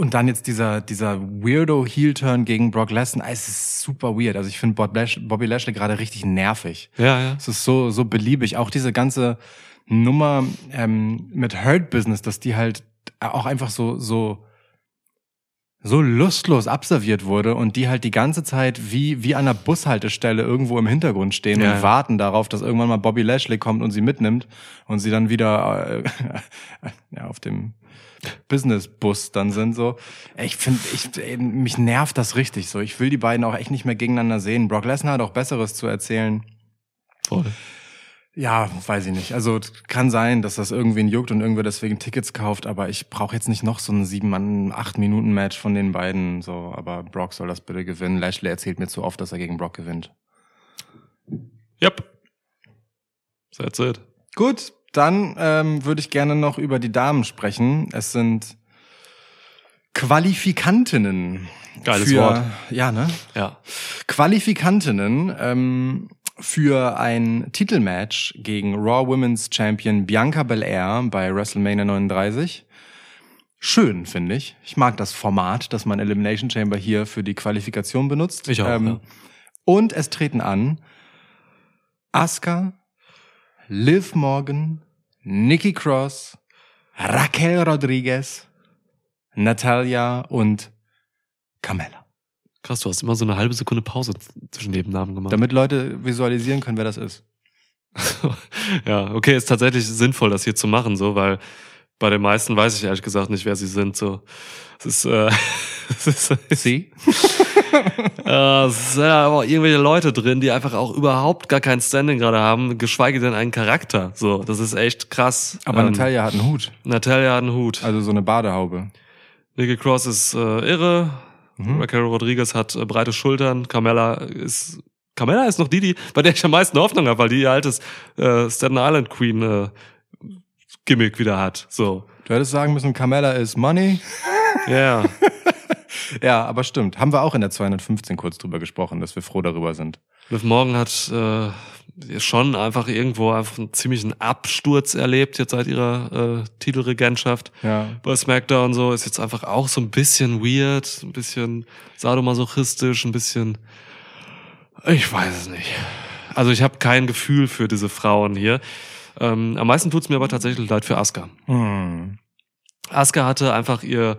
Und dann jetzt dieser, dieser weirdo Heel-Turn gegen Brock Lesnar, es ist super weird. Also ich finde Bobby Lashley gerade richtig nervig. Ja, ja. Es ist so, so beliebig. Auch diese ganze Nummer ähm, mit Hurt Business, dass die halt auch einfach so, so, so lustlos abserviert wurde und die halt die ganze Zeit wie, wie an einer Bushaltestelle irgendwo im Hintergrund stehen Ja, und warten darauf, dass irgendwann mal Bobby Lashley kommt und sie mitnimmt und sie dann wieder äh, ja, auf dem Business-Bus dann sind so. Ich finde, ich, mich nervt das richtig so. Ich will die beiden auch echt nicht mehr gegeneinander sehen. Brock Lesnar hat auch Besseres zu erzählen. Voll. Ja, weiß ich nicht. Also kann sein, dass das irgendwen juckt und irgendwer deswegen Tickets kauft, aber ich brauche jetzt nicht noch so ein sieben Mann, acht Minuten Match von den beiden. So, aber Brock soll das bitte gewinnen. Lashley erzählt mir zu oft, dass er gegen Brock gewinnt. Yep. That's it. Gut, dann ähm, würde ich gerne noch über die Damen sprechen. Es sind Qualifikantinnen. Geiles für, Wort. Ja, ne? Ja. Qualifikantinnen ähm, für ein Titelmatch gegen Raw Women's Champion Bianca Belair bei WrestleMania 39. Schön, finde ich. Ich mag das Format, dass man Elimination Chamber hier für die Qualifikation benutzt. Ähm, Ich auch, ja. Und es treten an Asuka, Liv Morgan, Nikki Cross, Raquel Rodriguez, Natalia und Carmella. Krass, du hast immer so eine halbe Sekunde Pause zwischen den Namen gemacht. Damit Leute visualisieren können, wer das ist. ja, okay, ist tatsächlich sinnvoll, das hier zu machen, so, weil bei den meisten weiß ich ehrlich gesagt nicht, wer sie sind. So, es ist, äh, es ist, Sie? äh, es sind aber auch irgendwelche Leute drin, die einfach auch überhaupt gar kein Standing gerade haben, geschweige denn einen Charakter. So, das ist echt krass. Aber Ähm, Natalia hat einen Hut. Natalia hat einen Hut. Also so eine Badehaube. Nikki Cross ist äh, irre. Mhm. Raquel Rodriguez hat äh, breite Schultern. Carmella ist Carmella ist noch die, die, bei der ich am meisten Hoffnung habe, weil die ihr altes äh, Staten Island Queen äh, Gimmick wieder hat. So. Du hättest sagen müssen, Carmella is money. Ja. Ja, aber stimmt. Haben wir auch in der 215 kurz drüber gesprochen, dass wir froh darüber sind. Liv Morgan hat äh, schon einfach irgendwo einfach einen ziemlichen Absturz erlebt jetzt seit ihrer äh, Titelregentschaft Ja. bei SmackDown so ist jetzt einfach auch so ein bisschen weird, ein bisschen sadomasochistisch, ein bisschen ich weiß es nicht. Also ich habe kein Gefühl für diese Frauen hier. Ähm, am meisten tut's mir aber tatsächlich leid für Asuka. Hm. Asuka hatte einfach ihr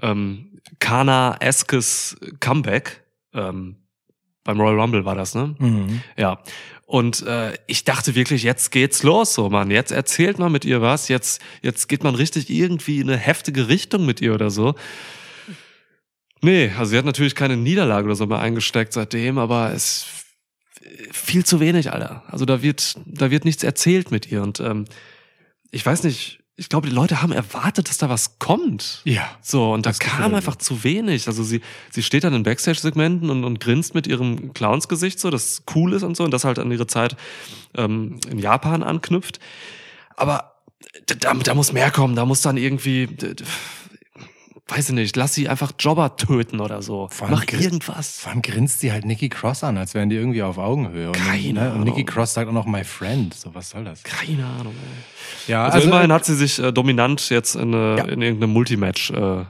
ähm, Kana-eskes Comeback. Ähm, beim Royal Rumble war das, ne? Mhm. Ja. Und äh, ich dachte wirklich, jetzt geht's los, so Mann. Jetzt erzählt man mit ihr was. Jetzt, jetzt geht man richtig irgendwie in eine heftige Richtung mit ihr oder so. Nee, also sie hat natürlich keine Niederlage oder so mehr eingesteckt seitdem, aber es viel zu wenig, Alter. Also da wird, da wird nichts erzählt mit ihr. Und ähm, ich weiß nicht, ich glaube, die Leute haben erwartet, dass da was kommt. Ja. So, und da kam einfach zu wenig. Also sie, sie steht dann in Backstage-Segmenten und, und grinst mit ihrem Clownsgesicht so, das cool ist und so, und das halt an ihre Zeit ähm, in Japan anknüpft. Aber da, da, da muss mehr kommen, da muss dann irgendwie, weiß ich nicht, lass sie einfach Jobber töten oder so. Vor allem Mach irgendwas. Vor allem grinst sie halt Nikki Cross an, als wären die irgendwie auf Augenhöhe. Und, Keine ne? und Nikki Ahnung. Cross sagt auch noch my friend. So, was soll das? Keine Ahnung. Ey. Ja, Also, immerhin hat sie sich äh, dominant jetzt in, äh, Ja. in irgendeinem Multimatch. Äh,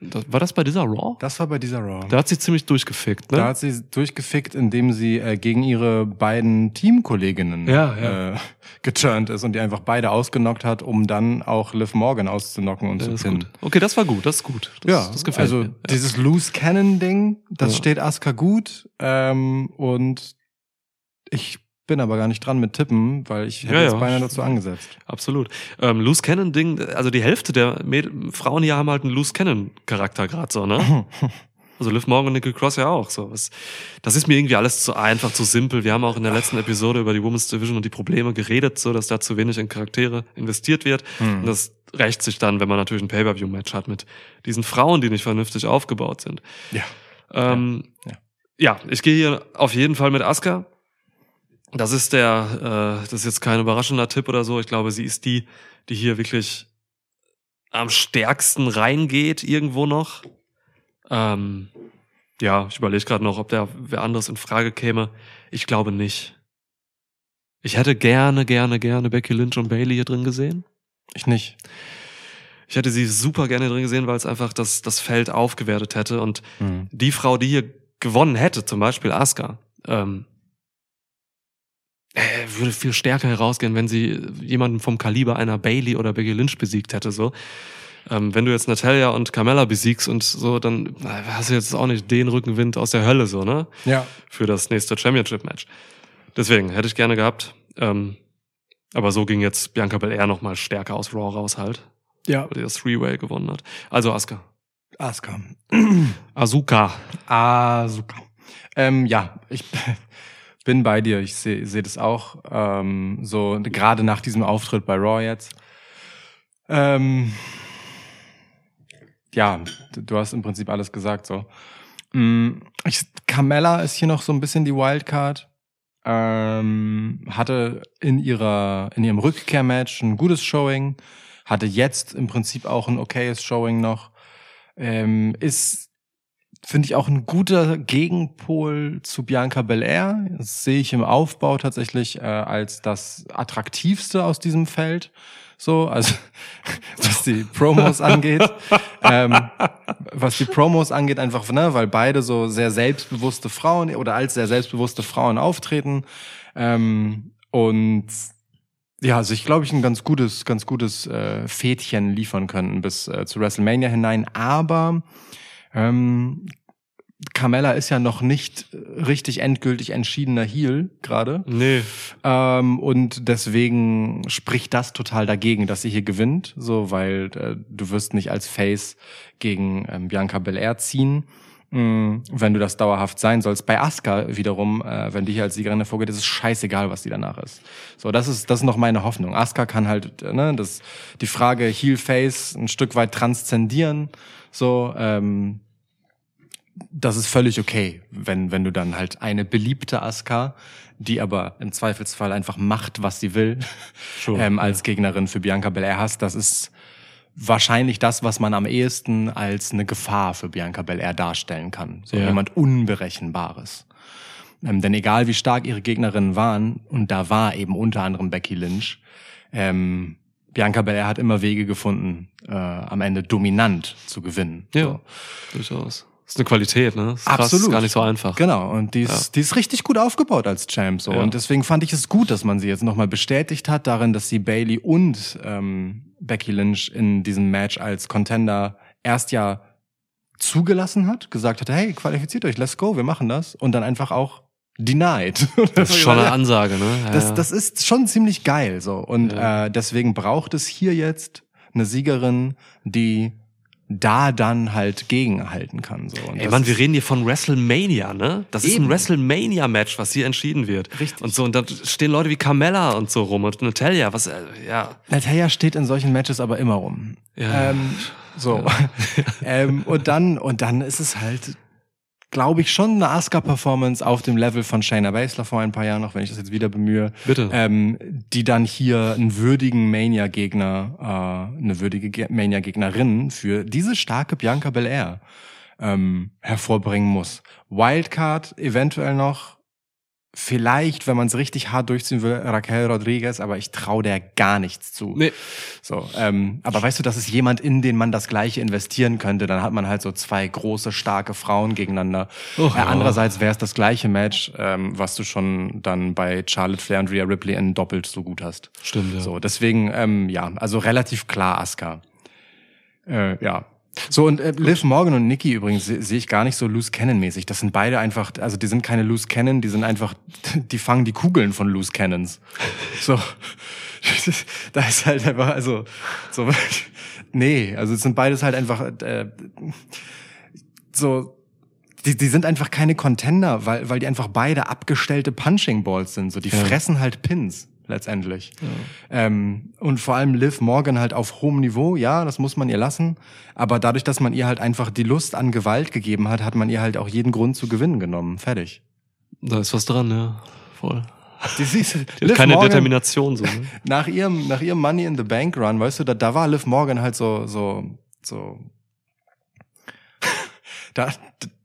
das, war das bei dieser Raw? das war bei dieser Raw. Da hat sie ziemlich durchgefickt, ne? Da hat sie durchgefickt, indem sie äh, gegen ihre beiden Teamkolleginnen Ja, ja. Äh, geturnt ist und die einfach beide ausgenockt hat, um dann auch Liv Morgan auszunocken und Ja, zu pinnen. Okay, das war gut, das ist gut. Das, Ja, das gefällt also mir. Ja. dieses Loose Cannon Ding, das Ja. steht Asuka gut ähm, und ich bin aber gar nicht dran mit Tippen, weil ich hätte Ja, jetzt ja. beinahe dazu angesetzt. Absolut. Ähm, Loose Cannon Ding, also die Hälfte der Mäd Frauen hier haben halt einen Loose Cannon Charakter gerade so, ne? Also Liv Morgan und Nicole Cross ja auch so. Was, das ist mir irgendwie alles zu einfach, zu simpel. Wir haben auch in der letzten Episode über die Women's Division und die Probleme geredet, so dass da zu wenig in Charaktere investiert wird. Hm. Und das rächt sich dann, wenn man natürlich ein Pay-Per-View-Match hat mit diesen Frauen, die nicht vernünftig aufgebaut sind. Ja. Ähm, Ja, ja. ich gehe hier auf jeden Fall mit Asuka. Das ist der, äh, das ist jetzt kein überraschender Tipp oder so. Ich glaube, sie ist die, die hier wirklich am stärksten reingeht irgendwo noch. Ähm, ja, ich überlege gerade noch, ob der wer anderes in Frage käme. Ich glaube nicht. Ich hätte gerne, gerne, gerne Becky Lynch und Bailey hier drin gesehen. Ich nicht. Ich hätte sie super gerne drin gesehen, weil es einfach das, das Feld aufgewertet hätte. Und Hm. die Frau, die hier gewonnen hätte, zum Beispiel Asuka, ähm, äh, würde viel stärker herausgehen, wenn sie jemanden vom Kaliber einer Bailey oder Becky Lynch besiegt hätte. So, ähm, wenn du jetzt Natalia und Carmella besiegst und so, dann äh, hast du jetzt auch nicht den Rückenwind aus der Hölle so, ne? Ja. Für das nächste Championship-Match. Deswegen hätte ich gerne gehabt. Ähm, aber so ging jetzt Bianca Belair noch mal stärker aus Raw raus halt, Ja. weil die das Three-Way gewonnen hat. Also Asuka. Asuka. Asuka. Asuka. Ähm, ja, ich bin bei dir. Ich sehe seh das auch. Ähm, so gerade nach diesem Auftritt bei Raw jetzt. Ähm, ja, du du hast im Prinzip alles gesagt. So, Mm, ich, Carmella ist hier noch so ein bisschen die Wildcard. Ähm, hatte in ihrer in ihrem Rückkehrmatch ein gutes Showing. Hatte jetzt im Prinzip auch ein okayes Showing noch. Ähm, ist finde ich auch ein guter Gegenpol zu Bianca Belair. Das sehe ich im Aufbau tatsächlich äh, als das attraktivste aus diesem Feld. So, also was die Promos angeht. ähm, was die Promos angeht, einfach, ne, weil beide so sehr selbstbewusste Frauen oder als sehr selbstbewusste Frauen auftreten. Ähm, und ja, also ich glaube, ich ein ganz gutes, ganz gutes äh, Fädchen liefern könnten bis äh, zu WrestleMania hinein. Aber ähm, Carmella ist ja noch nicht richtig endgültig entschiedener Heel gerade. Nee. Ähm, und deswegen spricht das total dagegen, dass sie hier gewinnt, so weil äh, du wirst nicht als Face gegen ähm, Bianca Belair ziehen. Mm, Wenn du das dauerhaft sein sollst. Bei Asuka wiederum, äh, wenn die hier als Siegerin hervorgeht, ist es scheißegal, was die danach ist. So, das ist, das ist noch meine Hoffnung. Asuka kann halt, äh, ne, das, die Frage Heel Face ein Stück weit transzendieren. So, ähm, das ist völlig okay, wenn, wenn du dann halt eine beliebte Asuka, die aber im Zweifelsfall einfach macht, was sie will, Schon, ähm, als Gegnerin für Bianca Belair hast. Das ist wahrscheinlich das, was man am ehesten als eine Gefahr für Bianca Belair darstellen kann. So Ja. jemand Unberechenbares. Ähm, denn egal wie stark ihre Gegnerinnen waren, und da war eben unter anderem Becky Lynch, ähm, Bianca Belair hat immer Wege gefunden, äh, am Ende dominant zu gewinnen. Ja, So. durchaus. Das ist eine Qualität, ne? Das ist krass, Absolut. Ist gar nicht so einfach. Genau, und die ist, die ist richtig gut aufgebaut als Champ. So. Ja. Und deswegen fand ich es gut, dass man sie jetzt nochmal bestätigt hat darin, dass sie Bailey und ähm, Becky Lynch in diesem Match als Contender erst ja zugelassen hat, gesagt hat, hey, qualifiziert euch, let's go, wir machen das. Und dann einfach auch denied. Das ist schon eine Ansage, ne? Ja, Das, ja. das ist schon ziemlich geil so. Und Ja. äh, deswegen braucht es hier jetzt eine Siegerin, die da dann halt gegenhalten kann. So. Und Ey, Mann, ist- wir reden hier von WrestleMania, ne? Das ist Eben. ein WrestleMania-Match, was hier entschieden wird. Richtig. Und so, und da stehen Leute wie Carmella und so rum und Natalia, was, äh, ja. Natalia steht in solchen Matches aber immer rum. Ja. Ähm, so. ähm, und dann, und dann ist es halt, glaube ich, schon eine Asuka-Performance auf dem Level von Shayna Baszler vor ein paar Jahren, auch wenn ich das jetzt wieder bemühe. Bitte. Ähm, die dann hier einen würdigen Mania-Gegner, äh, eine würdige Ge- Mania-Gegnerin für diese starke Bianca Belair ähm, hervorbringen muss. Wildcard eventuell noch, vielleicht, wenn man es richtig hart durchziehen will, Raquel Rodriguez, aber ich traue der gar nichts zu. Nee. So, ähm, aber weißt du, das ist jemand, in den man das Gleiche investieren könnte. Dann hat man halt so zwei große, starke Frauen gegeneinander. Och, äh, andererseits wäre es das gleiche Match, ähm, was du schon dann bei Charlotte Flair und Rhea Ripley in doppelt so gut hast. Stimmt, ja. So, deswegen, ähm, ja, also relativ klar Asuka. Äh, ja. So, und äh, Liv Morgan und Nikki übrigens se- sehe ich gar nicht so loose Cannon-mäßig. Das sind beide einfach, also die sind keine loose Cannon, die sind einfach, die fangen die Kugeln von loose Cannons. So. da ist halt einfach, also, so, nee, also es sind beides halt einfach, äh, so, die, die sind einfach keine Contender, weil, weil die einfach beide abgestellte Punching Balls sind. So, die Ja. fressen halt Pins letztendlich. Ähm, und vor allem Liv Morgan halt auf hohem Niveau, ja, das muss man ihr lassen. Aber dadurch, dass man ihr halt einfach die Lust an Gewalt gegeben hat, hat man ihr halt auch jeden Grund zu gewinnen genommen. Fertig. Da ist was dran, ja. Voll. Die, siehst, Die hat keine Determination, so, ne? nach ihrem, nach ihrem Money in the Bank Run, weißt du, da, da war Liv Morgan halt so, so, so, da,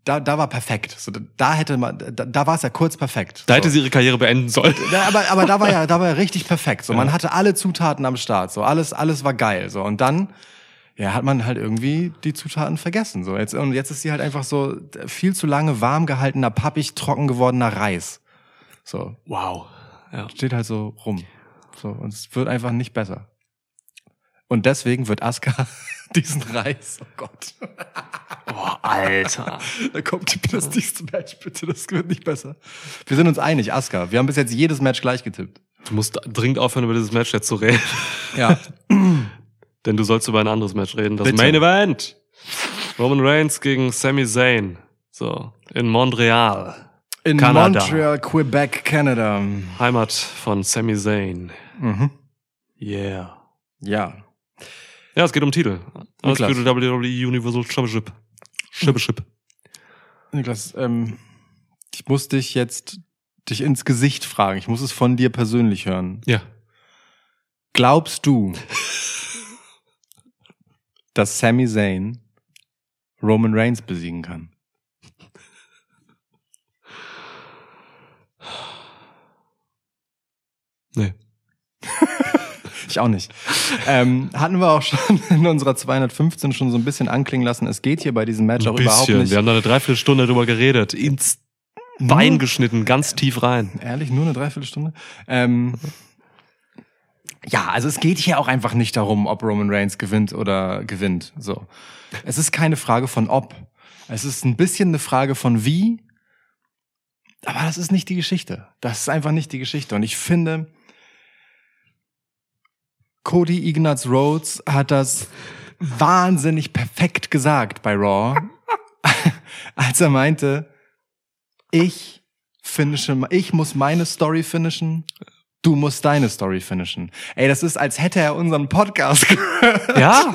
da, da war perfekt. So, da hätte man, da, da war es ja kurz perfekt. Da so. hätte sie ihre Karriere beenden sollen. Ja, aber, aber da war ja, da war ja richtig perfekt. So, man hatte alle Zutaten am Start. So, alles, alles war geil. So, und dann, ja, hat man halt irgendwie die Zutaten vergessen. So, jetzt, und jetzt ist sie halt einfach so viel zu lange warm gehaltener, pappig, trocken gewordener Reis. So, Wow. Ja. steht halt so rum. So, und es wird einfach nicht besser. Und deswegen wird Asuka diesen Reis, oh Gott, Boah, Alter. da kommt das nächste Match, bitte, das wird nicht besser. Wir sind uns einig, Asuka. Wir haben bis jetzt jedes Match gleich getippt. Du musst dringend aufhören, über dieses Match jetzt zu reden. Ja. Denn du sollst über ein anderes Match reden. Das Bitte. Main Event. Roman Reigns gegen Sami Zayn. So, in Montreal. In Kanada. Montreal, Quebec, Canada. Heimat von Sami Zayn. Mhm. Yeah. Ja. Ja, es geht um Titel. Es Niklas. geht um WWE Universal Championship. Championship. Niklas, ähm, ich muss dich jetzt dich ins Gesicht fragen. Ich muss es von dir persönlich hören. Ja. Glaubst du, dass Sami Zayn Roman Reigns besiegen kann? Nee. Ich auch nicht. ähm, hatten wir auch schon in unserer 215 schon so ein bisschen anklingen lassen. Es geht hier bei diesem Match auch Ein überhaupt bisschen. nicht. Wir haben da eine Dreiviertelstunde drüber geredet. Ins Bein geschnitten, ganz tief rein. Ehrlich, nur eine Dreiviertelstunde? Ähm, ja, also es geht hier auch einfach nicht darum, ob Roman Reigns gewinnt oder gewinnt. So. Es ist keine Frage von ob. Es ist ein bisschen eine Frage von wie. Aber das ist nicht die Geschichte. Das ist einfach nicht die Geschichte. Und ich finde, Cody Ignatz Rhodes hat das wahnsinnig perfekt gesagt bei Raw, als er meinte, ich finische, ich muss meine Story finishen, du musst deine Story finishen. Ey, das ist, als hätte er unseren Podcast gehört. Ja.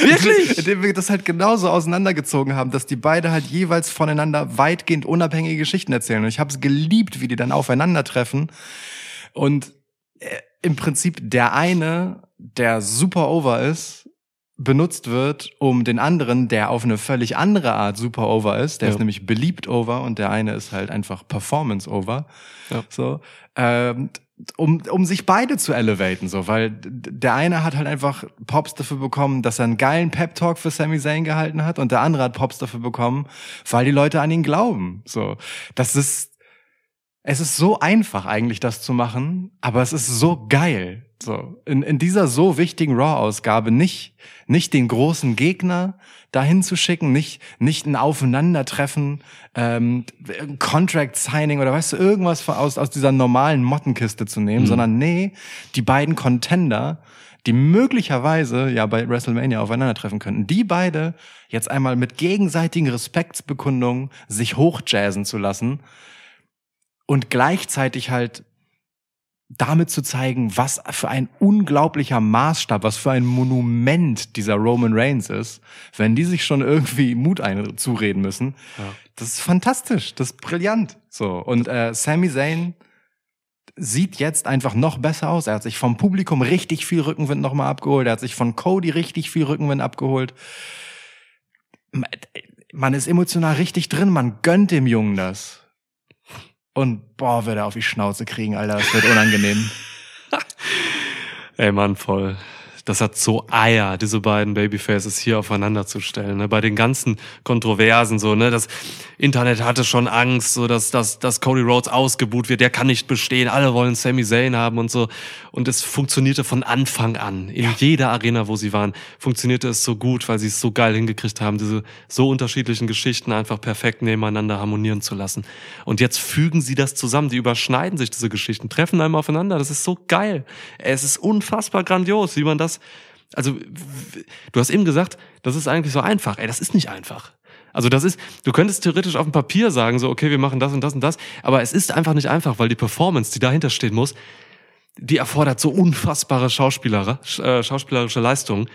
Wirklich? Indem wir das halt genauso auseinandergezogen haben, dass die beide halt jeweils voneinander weitgehend unabhängige Geschichten erzählen. Und ich habe es geliebt, wie die dann aufeinandertreffen. Und im Prinzip der eine, der super over ist, benutzt wird, um den anderen, der auf eine völlig andere Art super over ist, der Ja. ist nämlich beliebt over und der eine ist halt einfach performance over. Ja. So, ähm, um, um sich beide zu elevaten, so, weil der eine hat halt einfach Pops dafür bekommen, dass er einen geilen Pep-Talk für Sami Zayn gehalten hat und der andere hat Pops dafür bekommen, weil die Leute an ihn glauben. So, das ist, es ist so einfach eigentlich, das zu machen, aber es ist so geil. So, in, in dieser so wichtigen Raw-Ausgabe nicht, nicht den großen Gegner dahin zu schicken, nicht, nicht ein Aufeinandertreffen, ähm, Contract-Signing oder weißt du, irgendwas von- aus, aus dieser normalen Mottenkiste zu nehmen, sondern nee, die beiden Contender, die möglicherweise ja bei WrestleMania aufeinandertreffen könnten, die beide jetzt einmal mit gegenseitigen Respektsbekundungen sich hochjazzen zu lassen und gleichzeitig halt damit zu zeigen, was für ein unglaublicher Maßstab, was für ein Monument dieser Roman Reigns ist, wenn die sich schon irgendwie Mut ein zureden müssen. Ja. Das ist fantastisch, das ist brillant. So und äh, Sami Zayn sieht jetzt einfach noch besser aus. Er hat sich vom Publikum richtig viel Rückenwind nochmal abgeholt. Er hat sich von Cody richtig viel Rückenwind abgeholt. Man ist emotional richtig drin. Man gönnt dem Jungen das. Und boah, wird er auf die Schnauze kriegen, Alter. Das wird unangenehm. Ey, Mann, voll. Das hat so Eier, diese beiden Babyfaces hier aufeinander zu stellen. Ne? Bei den ganzen Kontroversen so, ne? Das Internet hatte schon Angst, so dass, dass, dass Cody Rhodes ausgebuht wird. Der kann nicht bestehen. Alle wollen Sami Zayn haben und so. Und es funktionierte von Anfang an. In jeder Arena, wo sie waren, funktionierte es so gut, weil sie es so geil hingekriegt haben, diese so unterschiedlichen Geschichten einfach perfekt nebeneinander harmonieren zu lassen. Und jetzt fügen sie das zusammen. Die überschneiden sich, diese Geschichten, treffen einmal aufeinander. Das ist so geil. Es ist unfassbar grandios, wie man das also, du hast eben gesagt, das ist eigentlich so einfach. Ey, das ist nicht einfach. Also das ist, du könntest theoretisch auf dem Papier sagen, so, okay, wir machen das und das und das, aber es ist einfach nicht einfach, weil die Performance, die dahinter stehen muss, die erfordert so unfassbare Schauspieler, äh, schauspielerische Leistungen.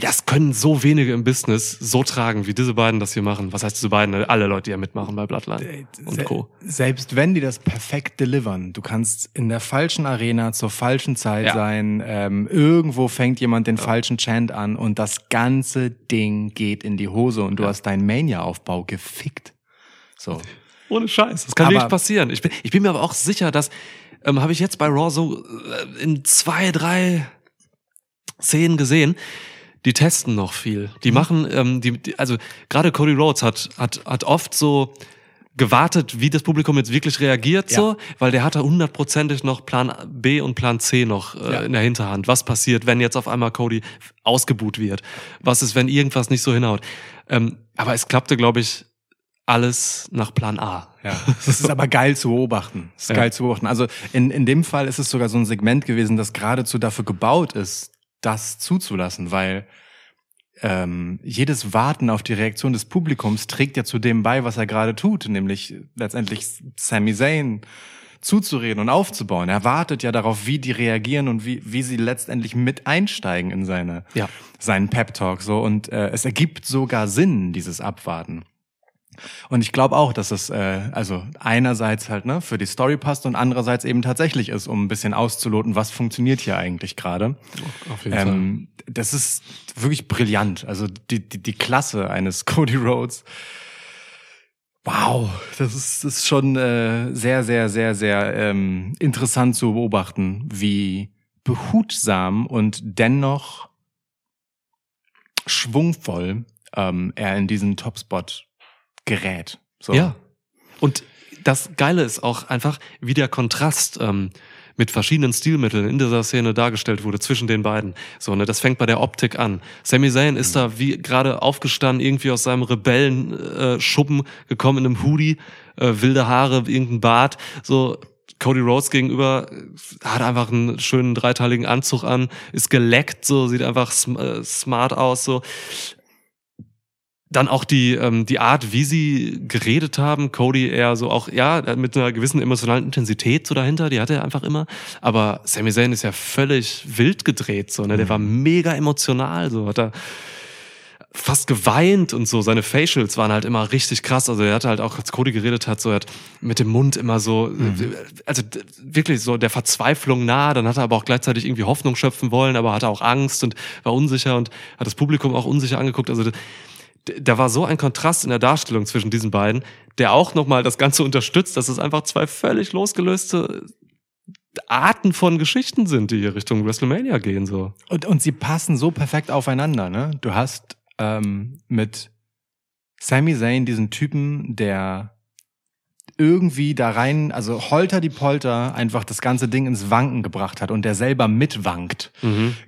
Das können so wenige im Business so tragen, wie diese beiden das hier machen. Was heißt diese beiden? Alle Leute, die ja mitmachen bei Bloodline und Se- Co. Selbst wenn die das perfekt delivern, du kannst in der falschen Arena zur falschen Zeit Ja. sein, ähm, irgendwo fängt jemand den falschen Chant an und das ganze Ding geht in die Hose und du hast deinen Mania-Aufbau gefickt. So. Ohne Scheiß. Das kann Aber- wirklich passieren. Ich bin, ich bin mir aber auch sicher, dass, ähm, habe ich jetzt bei Raw so äh, in zwei, drei Szenen gesehen, die testen noch viel. Die Mhm. machen, ähm, die, die, also gerade Cody Rhodes hat, hat, hat oft so gewartet, wie das Publikum jetzt wirklich reagiert, Ja. so, weil der hatte hundertprozentig noch Plan B und Plan C noch äh, Ja. in der Hinterhand. Was passiert, wenn jetzt auf einmal Cody ausgebuht wird? Was ist, wenn irgendwas nicht so hinhaut? Ähm, aber es klappte, glaube ich, alles nach Plan A. Ja, das ist aber geil zu beobachten. Das ist Ja. geil zu beobachten. Also in, in dem Fall ist es sogar so ein Segment gewesen, das geradezu dafür gebaut ist, das zuzulassen, weil ähm, jedes Warten auf die Reaktion des Publikums trägt ja zu dem bei, was er gerade tut, nämlich letztendlich Sami Zayn zuzureden und aufzubauen. Er wartet ja darauf, wie die reagieren und wie, wie sie letztendlich mit einsteigen in seine, Ja. seinen Pep-Talk. So. Und äh, es ergibt sogar Sinn, dieses Abwarten. Und ich glaube auch, dass es äh, also einerseits halt ne für die Story passt und andererseits eben tatsächlich ist, um ein bisschen auszuloten, was funktioniert hier eigentlich gerade. Auf jeden Ähm, das ist wirklich brillant. Also die, die, die Klasse eines Cody Rhodes. Wow, das ist, das ist schon äh, sehr, sehr, sehr, sehr ähm, interessant zu beobachten, wie behutsam und dennoch schwungvoll ähm, er in diesen Topspot gerät. So. Ja. Und das Geile ist auch einfach, wie der Kontrast ähm, mit verschiedenen Stilmitteln in dieser Szene dargestellt wurde zwischen den beiden. So, ne, das fängt bei der Optik an. Sami Zayn ist da wie gerade aufgestanden, irgendwie aus seinem Rebellen-Schuppen äh, Schuppen gekommen in einem Hoodie, äh, wilde Haare, irgendein Bart, so Cody Rhodes gegenüber äh, hat einfach einen schönen dreiteiligen Anzug an, ist geleckt, so sieht einfach sm äh, smart aus, so dann auch die, ähm, die Art, wie sie geredet haben, Cody eher so auch, ja, mit einer gewissen emotionalen Intensität so dahinter, die hatte er einfach immer. Aber Sami Zayn ist ja völlig wild gedreht, so, ne? Der war mega emotional, so hat er fast geweint und so. Seine Facials waren halt immer richtig krass. Also er hatte halt auch, als Cody geredet hat, so er hat mit dem Mund immer so, also d- wirklich so der Verzweiflung nah. Dann hat er aber auch gleichzeitig irgendwie Hoffnung schöpfen wollen, aber hatte auch Angst und war unsicher und hat das Publikum auch unsicher angeguckt. Also da war so ein Kontrast in der Darstellung zwischen diesen beiden, der auch nochmal das Ganze unterstützt, dass es einfach zwei völlig losgelöste Arten von Geschichten sind, die hier Richtung WrestleMania gehen, so. Und, und sie passen so perfekt aufeinander, ne? Du hast ähm, mit Sami Zayn diesen Typen, der irgendwie da rein, also holter die Polter, einfach das ganze Ding ins Wanken gebracht hat und der selber mitwankt.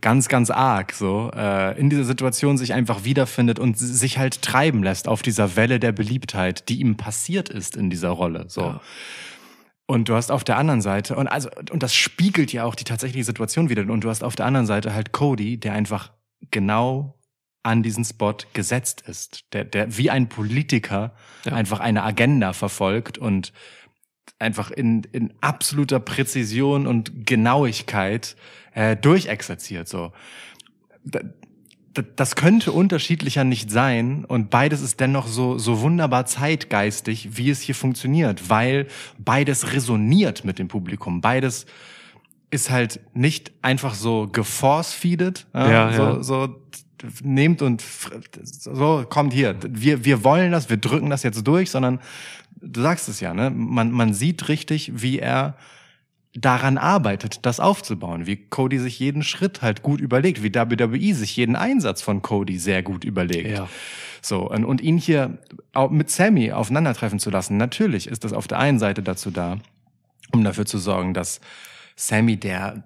Ganz, ganz arg, so, äh, in dieser Situation sich einfach wiederfindet und sich halt treiben lässt auf dieser Welle der Beliebtheit, die ihm passiert ist in dieser Rolle, so. Ja. Und du hast auf der anderen Seite, und also, und das spiegelt ja auch die tatsächliche Situation wieder. Und du hast auf der anderen Seite halt Cody, der einfach genau an diesen Spot gesetzt ist. Der, der wie ein Politiker Ja. einfach eine Agenda verfolgt und einfach in, in absoluter Präzision und Genauigkeit äh, durchexerziert. So. Da, da- das könnte unterschiedlicher nicht sein und beides ist dennoch so, so wunderbar zeitgeistig, wie es hier funktioniert, weil beides resoniert mit dem Publikum. Beides ist halt nicht einfach so geforce-feedet, Ja, so, ja. so nehmt und so kommt hier. Wir, wir wollen das, wir drücken das jetzt durch, sondern du sagst es ja, ne? Man, man sieht richtig, wie er daran arbeitet, das aufzubauen, wie Cody sich jeden Schritt halt gut überlegt, wie WWE sich jeden Einsatz von Cody sehr gut überlegt. Ja. So, und, und ihn hier auch mit Sammy aufeinandertreffen zu lassen, natürlich ist das auf der einen Seite dazu da, um dafür zu sorgen, dass Sammy, der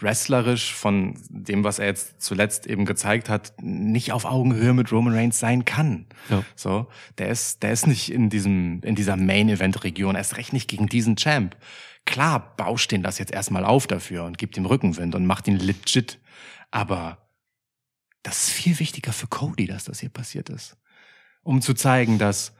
wrestlerisch von dem, was er jetzt zuletzt eben gezeigt hat, nicht auf Augenhöhe mit Roman Reigns sein kann. Ja. So, der ist, der ist nicht in diesem, in dieser Main-Event-Region, erst recht nicht gegen diesen Champ. Klar, bauscht den das jetzt erstmal auf dafür und gibt ihm Rückenwind und macht ihn legit. Aber das ist viel wichtiger für Cody, dass das hier passiert ist. Um zu zeigen, dass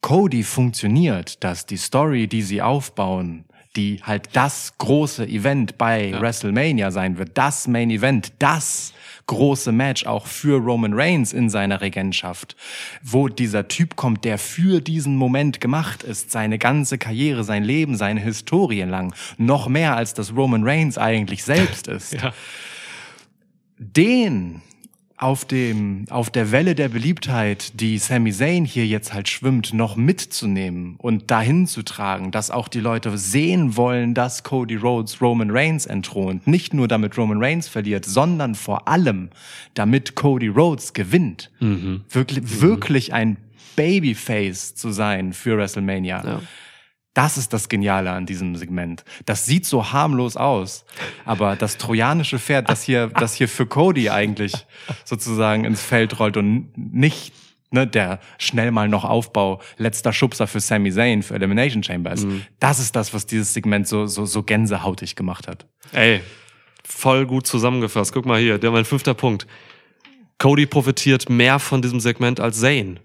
Cody funktioniert, dass die Story, die sie aufbauen, die halt das große Event bei Ja. WrestleMania sein wird, das Main Event, das große Match auch für Roman Reigns in seiner Regentschaft, wo dieser Typ kommt, der für diesen Moment gemacht ist, seine ganze Karriere, sein Leben, seine Historie lang, noch mehr als das Roman Reigns eigentlich selbst ist Ja. den auf dem, auf der Welle der Beliebtheit, die Sami Zayn hier jetzt halt schwimmt, noch mitzunehmen und dahin zu tragen, dass auch die Leute sehen wollen, dass Cody Rhodes Roman Reigns entthront. Nicht nur damit Roman Reigns verliert, sondern vor allem damit Cody Rhodes gewinnt. Wirklich, wirklich ein Babyface zu sein für WrestleMania. Ja. Das ist das Geniale an diesem Segment. Das sieht so harmlos aus, aber das trojanische Pferd, das hier, das hier für Cody eigentlich sozusagen ins Feld rollt und nicht ne, der schnell mal noch Aufbau, letzter Schubser für Sami Zayn für Elimination Chamber ist. Das ist das, was dieses Segment so, so, so gänsehautig gemacht hat. Ey, voll gut zusammengefasst. Guck mal hier, der mein fünfter Punkt. Cody profitiert mehr von diesem Segment als Zayn.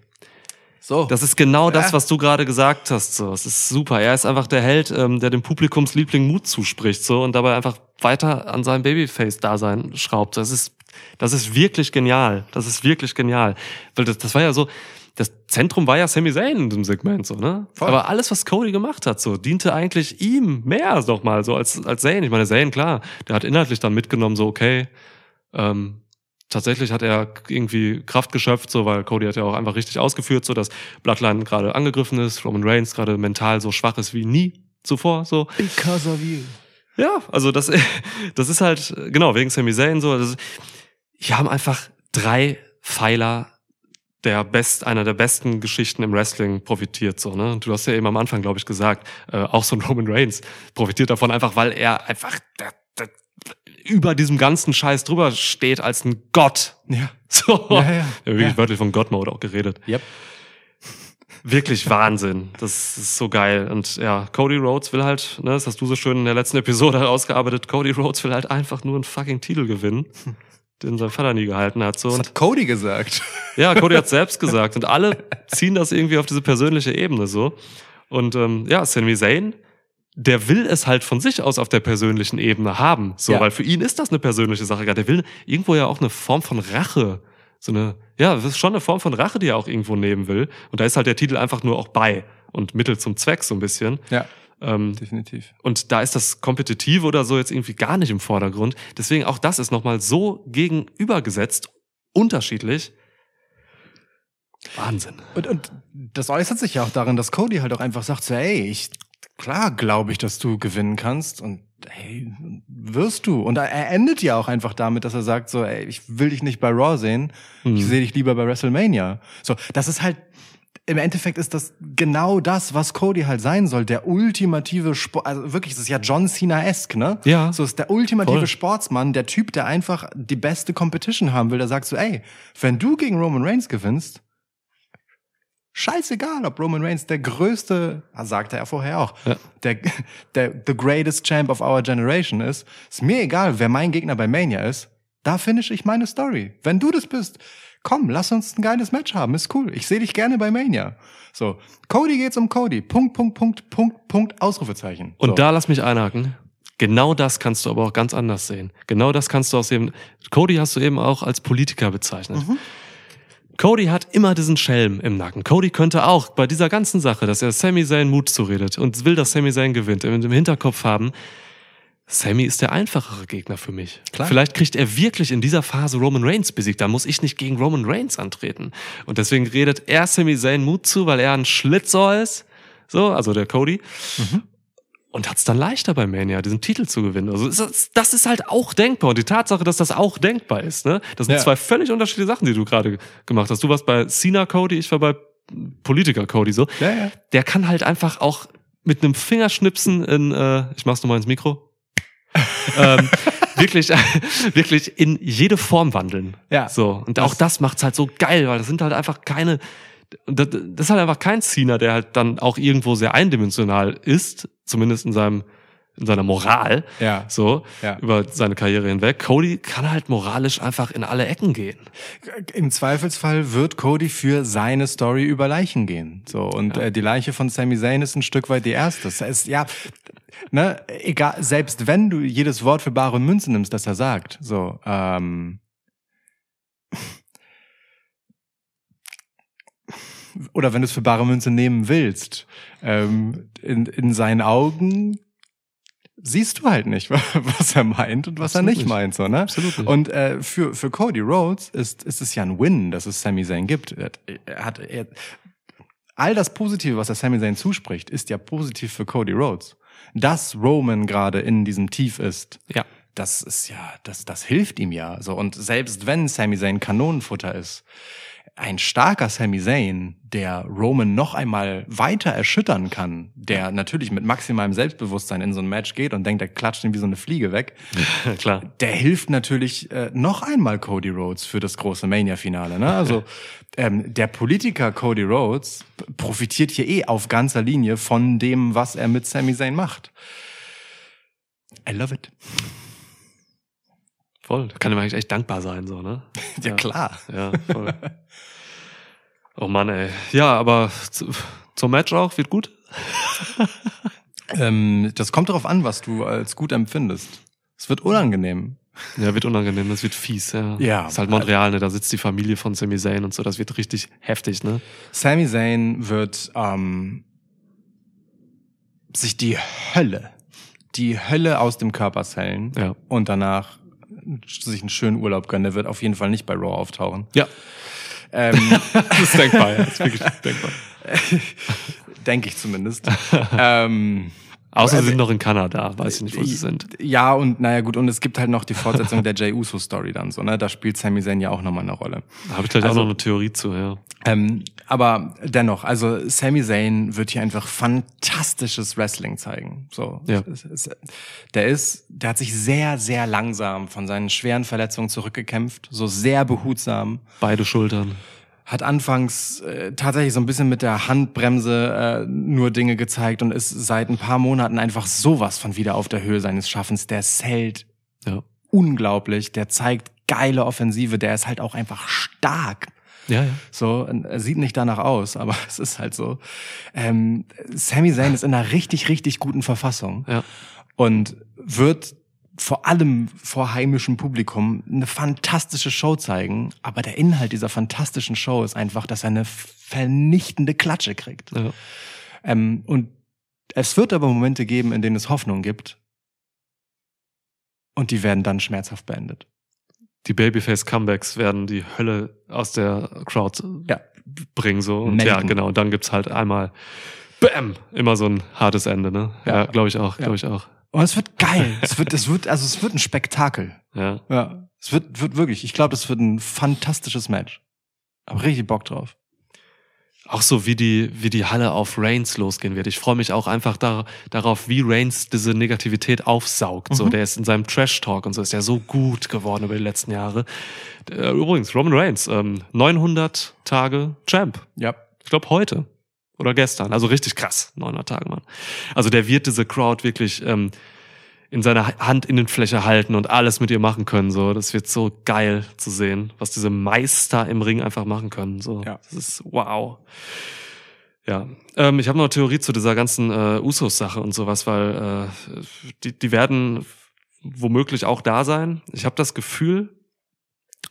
So. Das ist genau das, Ja. was du gerade gesagt hast. So, es ist super. Er ist einfach der Held, ähm, der dem Publikumsliebling Mut zuspricht, so und dabei einfach weiter an seinem Babyface-Dasein schraubt. Das ist, das ist wirklich genial. Das ist wirklich genial, weil das, das war ja so. Das Zentrum war ja Sami Zayn in diesem Segment, so, ne? Voll. Aber alles, was Cody gemacht hat, so, diente eigentlich ihm mehr noch mal, so, als, als Zayn. Ich meine, Zayn, klar, der hat inhaltlich dann mitgenommen, so, okay, ähm, tatsächlich hat er irgendwie Kraft geschöpft, so, weil Cody hat ja auch einfach richtig ausgeführt, so, dass Bloodline gerade angegriffen ist, Roman Reigns gerade mental so schwach ist wie nie zuvor, so. Because of you. Ja, also das, das ist halt, genau, wegen Sami Zayn so. Das, hier haben einfach drei Pfeiler der best, einer der besten Geschichten im Wrestling profitiert, so, ne? Du hast ja eben am Anfang, glaube ich, gesagt, äh, auch so ein Roman Reigns profitiert davon einfach, weil er einfach da, da, über diesem ganzen Scheiß drüber steht als ein Gott. Ja. So. Ja, ja. ja wirklich Ja. wörtlich von God-Mode auch geredet. Yep. Wirklich Wahnsinn. Das ist so geil. Und ja, Cody Rhodes will halt, ne, das hast du so schön in der letzten Episode herausgearbeitet, Cody Rhodes will halt einfach nur einen fucking Titel gewinnen. den sein Vater nie gehalten hat. So. Das Und hat Cody gesagt. ja, Cody hat selbst gesagt. Und alle ziehen das irgendwie auf diese persönliche Ebene so. Und ähm, ja, Sami Zayn, der will es halt von sich aus auf der persönlichen Ebene haben. So, Ja. weil für ihn ist das eine persönliche Sache. Der will irgendwo ja auch eine Form von Rache. So eine, ja, das ist schon eine Form von Rache, die er auch irgendwo nehmen will. Und da ist halt der Titel einfach nur auch bei und Mittel zum Zweck so ein bisschen. Ja, Ähm, definitiv. und da ist das Kompetitive oder so jetzt irgendwie gar nicht im Vordergrund. Deswegen auch das ist nochmal so gegenübergesetzt, unterschiedlich. Wahnsinn. Und, und das äußert sich ja auch darin, dass Cody halt auch einfach sagt, so, ey, ich, klar glaube ich, dass du gewinnen kannst und hey, wirst du. Und er endet ja auch einfach damit, dass er sagt, so, ey, ich will dich nicht bei Raw sehen, ich Mhm. sehe dich lieber bei WrestleMania. So, das ist halt, im Endeffekt ist das genau das, was Cody halt sein soll, der ultimative Sport, also wirklich, das ist ja John Cena-esque, ne? Ja. So ist der ultimative Voll. Sportsmann, der Typ, der einfach die beste Competition haben will, der sagt so, ey, wenn du gegen Roman Reigns gewinnst, scheißegal, ob Roman Reigns der größte, sagte er vorher auch, Ja. der, der the greatest champ of our generation ist, ist mir egal, wer mein Gegner bei Mania ist, da finish ich meine Story. Wenn du das bist, komm, lass uns ein geiles Match haben, ist cool. Ich sehe dich gerne bei Mania. So, Cody geht's um Cody. Punkt, Punkt, Punkt, Punkt, Punkt, Ausrufezeichen. Und so. da lass mich einhaken. Genau das kannst du aber auch ganz anders sehen. Genau das kannst du auch sehen. Cody hast du eben auch als Politiker bezeichnet. Cody hat immer diesen Schelm im Nacken. Cody könnte auch bei dieser ganzen Sache, dass er Sami Zayn Mut zuredet und will, dass Sami Zayn gewinnt, im Hinterkopf haben, Sammy ist der einfachere Gegner für mich. Klar. Vielleicht kriegt er wirklich in dieser Phase Roman Reigns besiegt. Da muss ich nicht gegen Roman Reigns antreten. Und deswegen redet er Sami Zayn Mut zu, weil er ein Schlitzohr ist. So, also der Cody. Und hat es dann leichter bei Mania, diesen Titel zu gewinnen. Also ist das, ist halt auch denkbar. Und die Tatsache, dass das auch denkbar ist, ne? Das sind Ja. zwei völlig unterschiedliche Sachen, die du gerade gemacht hast. Du warst bei Cena Cody, ich war bei Politiker Cody so. ja, ja. Der kann halt einfach auch mit einem Fingerschnipsen in, äh, ich mach's nochmal ins Mikro, ähm, wirklich, wirklich in jede Form wandeln. Ja. So. Und auch das macht's halt so geil, weil das sind halt einfach keine, das, das ist halt einfach kein Cena, der halt dann auch irgendwo sehr eindimensional ist, zumindest in seinem, in seiner Moral. Ja. So, Ja. über seine Karriere hinweg. Cody kann halt moralisch einfach in alle Ecken gehen. Im Zweifelsfall wird Cody für seine Story über Leichen gehen. So und Ja. äh, die Leiche von Sami Zayn ist ein Stück weit die erste. Es ist ja ne, egal, selbst wenn du jedes Wort für bare Münze nimmst, das er sagt. So ähm, oder wenn du es für bare Münze nehmen willst, ähm, in, in seinen Augen siehst du halt nicht, was er meint und was Absolut er nicht nicht. meint, so, ne? Absolut nicht. Und äh, für, für Cody Rhodes ist, ist es ja ein Win, dass es Sami Zayn gibt. Er, hat- er hat er, all das Positive, was er Sami Zayn zuspricht, ist ja positiv für Cody Rhodes. Dass Roman gerade in diesem Tief ist, Ja. das ist ja, das, das hilft ihm ja. So und selbst wenn Sami Zayn Kanonenfutter ist, ein starker Sami Zayn, der Roman noch einmal weiter erschüttern kann, der natürlich mit maximalem Selbstbewusstsein in so ein Match geht und denkt, er klatscht ihn wie so eine Fliege weg, Klar. der hilft natürlich äh, noch einmal Cody Rhodes für das große Mania-Finale. Ne? Also ähm, der Politiker Cody Rhodes profitiert hier eh auf ganzer Linie von dem, was er mit Sami Zayn macht. I love it. Voll. Da kann ihm eigentlich echt dankbar sein, so, ne? Ja, klar. Ja, voll. oh Mann, ey. Ja, aber zu, zum Match auch, wird gut. Ähm, das kommt darauf an, was du als gut empfindest. Es wird unangenehm. Ja, wird unangenehm, das wird fies, ja. Ja. Ist halt Montreal, ne? Da sitzt die Familie von Sami Zayn und so, das wird richtig heftig, ne? Sami Zayn wird ähm, sich die Hölle, die Hölle aus dem Körper zählen Ja. und danach sich einen schönen Urlaub gönnen. Der wird auf jeden Fall nicht bei Raw auftauchen. Ja. Ähm, Das ist denkbar, ja. Das ist wirklich denkbar. Denke ich zumindest. ähm, Außer sie sind noch in Kanada, weiß ich nicht, wo sie sind. Ja, und naja gut, und es gibt halt noch die Fortsetzung der Jay Uso-Story dann so, ne? Da spielt Sami Zayn ja auch nochmal eine Rolle. Da habe ich gleich Also- auch noch eine Theorie zu, ja. Ähm, aber dennoch, also Sami Zayn wird hier einfach fantastisches Wrestling zeigen. So, Ja. Der ist, der hat sich sehr, sehr langsam von seinen schweren Verletzungen zurückgekämpft, so sehr behutsam. Beide Schultern. Hat anfangs äh, tatsächlich so ein bisschen mit der Handbremse äh, nur Dinge gezeigt und ist seit ein paar Monaten einfach sowas von wieder auf der Höhe seines Schaffens. Der zählt Ja. unglaublich, der zeigt geile Offensive, der ist halt auch einfach stark. Ja, ja. So, er sieht nicht danach aus, aber es ist halt so. Ähm, Sami Zayn ist in einer richtig, richtig guten Verfassung Ja. und wird vor allem vor heimischem Publikum eine fantastische Show zeigen. Aber der Inhalt dieser fantastischen Show ist einfach, dass er eine vernichtende Klatsche kriegt. ja. Ähm, und es wird aber Momente geben, in denen es Hoffnung gibt. Und die werden dann schmerzhaft beendet. Die Babyface-Comebacks werden die Hölle aus der Crowd Ja. bringen, so. Und ja, genau. Und dann gibt's halt einmal, bam, immer so ein hartes Ende, ne? Ja, Ja. glaube ich auch, Ja. glaube ich auch. Und es wird geil. es wird, es wird, also es wird ein Spektakel. Ja. Ja. Es wird, wird wirklich, ich glaube, das wird ein fantastisches Match. Hab richtig Bock drauf. Auch so wie die, wie die Halle auf Reigns losgehen wird. Ich freue mich auch einfach da, darauf, wie Reigns diese Negativität aufsaugt. So, Mhm. der ist in seinem Trash-Talk und so ist ja so gut geworden über die letzten Jahre. Äh, Übrigens, Roman Reigns, ähm, 900 Tage Champ. Ja. Ich glaube heute oder gestern. Also richtig krass, 900 Tage, Mann. Also der wird diese Crowd wirklich ähm, in seiner Hand in den Fläche halten und alles mit ihr machen können. So, das wird so geil zu sehen, was diese Meister im Ring einfach machen können. So, Ja. das ist wow. Ja, ähm, ich habe noch eine Theorie zu dieser ganzen äh, Usos-Sache und sowas, weil äh, die, die werden womöglich auch da sein. Ich habe das Gefühl,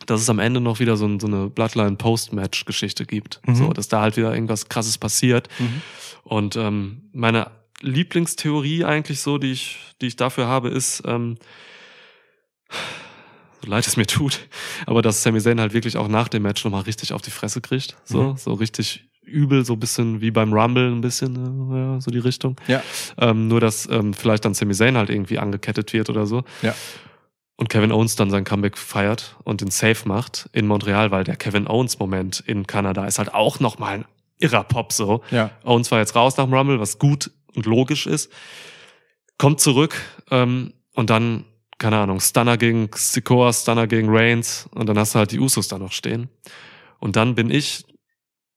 dass es am Ende noch wieder so, ein, so eine Bloodline-Post-Match-Geschichte gibt. Mhm. So, dass da halt wieder irgendwas krasses passiert. Mhm. Und ähm, meine Lieblingstheorie eigentlich so, die ich, die ich dafür habe, ist, ähm, so leid es mir tut, aber dass Sami Zayn halt wirklich auch nach dem Match nochmal richtig auf die Fresse kriegt. So, Mhm. so richtig übel, so ein bisschen wie beim Rumble ein bisschen, äh, ja, so die Richtung. Ja. Ähm, nur, dass ähm, vielleicht dann Sami Zayn halt irgendwie angekettet wird oder so. Ja. Und Kevin Owens dann sein Comeback feiert und den Safe macht in Montreal, weil der Kevin Owens-Moment in Kanada ist halt auch nochmal ein irrer Pop so. Ja. Owens war jetzt raus nach dem Rumble, was gut und logisch ist. Kommt zurück ähm, und dann, keine Ahnung, Stunner gegen Sikoa, Stunner gegen Reigns und dann hast du halt die Usos da noch stehen. Und dann bin ich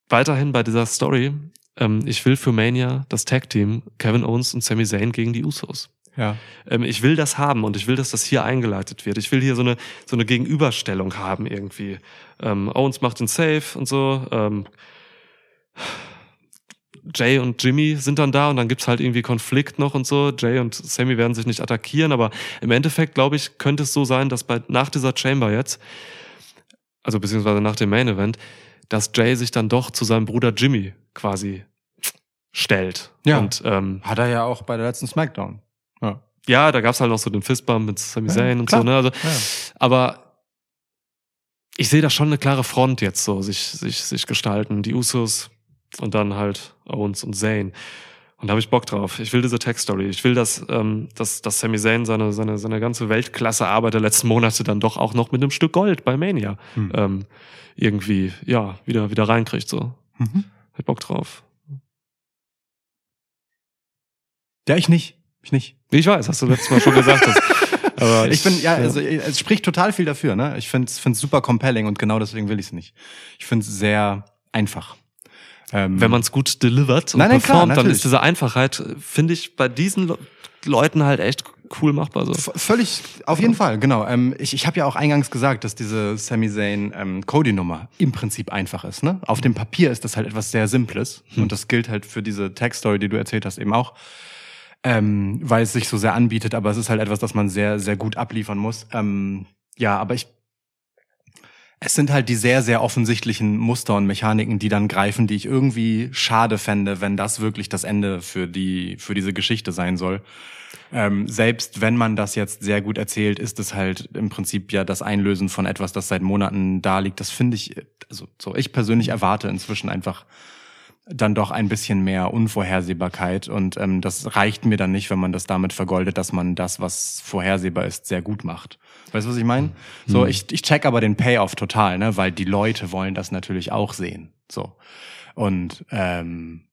weiterhin bei dieser Story. Ähm, ich will für Mania das Tag-Team Kevin Owens und Sami Zayn gegen die Usos. Ja. Ähm, ich will das haben und ich will, dass das hier eingeleitet wird. Ich will hier so eine, so eine Gegenüberstellung haben irgendwie. Ähm, Owens macht den Safe und so. Ähm, Jay und Jimmy sind dann da und dann gibt's halt irgendwie Konflikt noch und so. Jay und Sammy werden sich nicht attackieren, aber im Endeffekt, glaube ich, könnte es so sein, dass bei nach dieser Chamber jetzt, also beziehungsweise nach dem Main Event, dass Jay sich dann doch zu seinem Bruder Jimmy quasi stellt. Ja. Und ähm, Hat er ja auch bei der letzten Smackdown. Ja. ja, da gab's halt noch so den Fistbump mit Sami Ja, Zayn und klar. so, ne? Also, Ja. aber ich sehe da schon eine klare Front jetzt so sich, sich, sich gestalten. Die Usos und dann halt Owens und Zayn. Und da habe ich Bock drauf. Ich will diese Tech-Story. Ich will, dass, ähm, dass, dass Sami Zayn seine, seine, seine ganze Weltklasse-Arbeit der letzten Monate dann doch auch noch mit einem Stück Gold bei Mania Hm. ähm, irgendwie, ja, wieder, wieder reinkriegt. So. Mhm. Hab Bock drauf. Ja, ich nicht. Ich nicht. Ich weiß, hast du letztes Mal schon gesagt. Dass, aber Ich bin, ja, also es spricht total viel dafür, ne? Ich finde es super compelling und genau deswegen will ich es nicht. Ich finde es sehr einfach. Ähm, wenn man es gut delivert und Nein, nein, klar, performt, dann natürlich. ist diese Einfachheit, finde ich, bei diesen Le Leuten halt echt cool machbar. So. V- Völlig, auf jeden Fall, genau. Ähm, ich ich habe ja auch eingangs gesagt, dass diese Sami Zayn ähm, Cody-Nummer im Prinzip einfach ist. Ne? Auf dem Papier ist das halt etwas sehr Simples und das gilt halt für diese Tag-Story, die du erzählt hast, eben auch, ähm, weil es sich so sehr anbietet. Aber es ist halt etwas, das man sehr, sehr gut abliefern muss. Ähm, ja, aber ich es sind halt die sehr, sehr offensichtlichen Muster und Mechaniken, die dann greifen, die ich irgendwie schade fände, wenn das wirklich das Ende für die, für diese Geschichte sein soll. Ähm, selbst wenn man das jetzt sehr gut erzählt, ist es halt im Prinzip ja das Einlösen von etwas, das seit Monaten da liegt. Das finde ich, also so ich persönlich erwarte inzwischen einfach dann doch ein bisschen mehr Unvorhersehbarkeit und ähm, das reicht mir dann nicht, wenn man das damit vergoldet, dass man das, was vorhersehbar ist, sehr gut macht. Weißt du, was ich meine? So, ich, ich check aber den Payoff total, ne, weil die Leute wollen das natürlich auch sehen. So. Und ähm,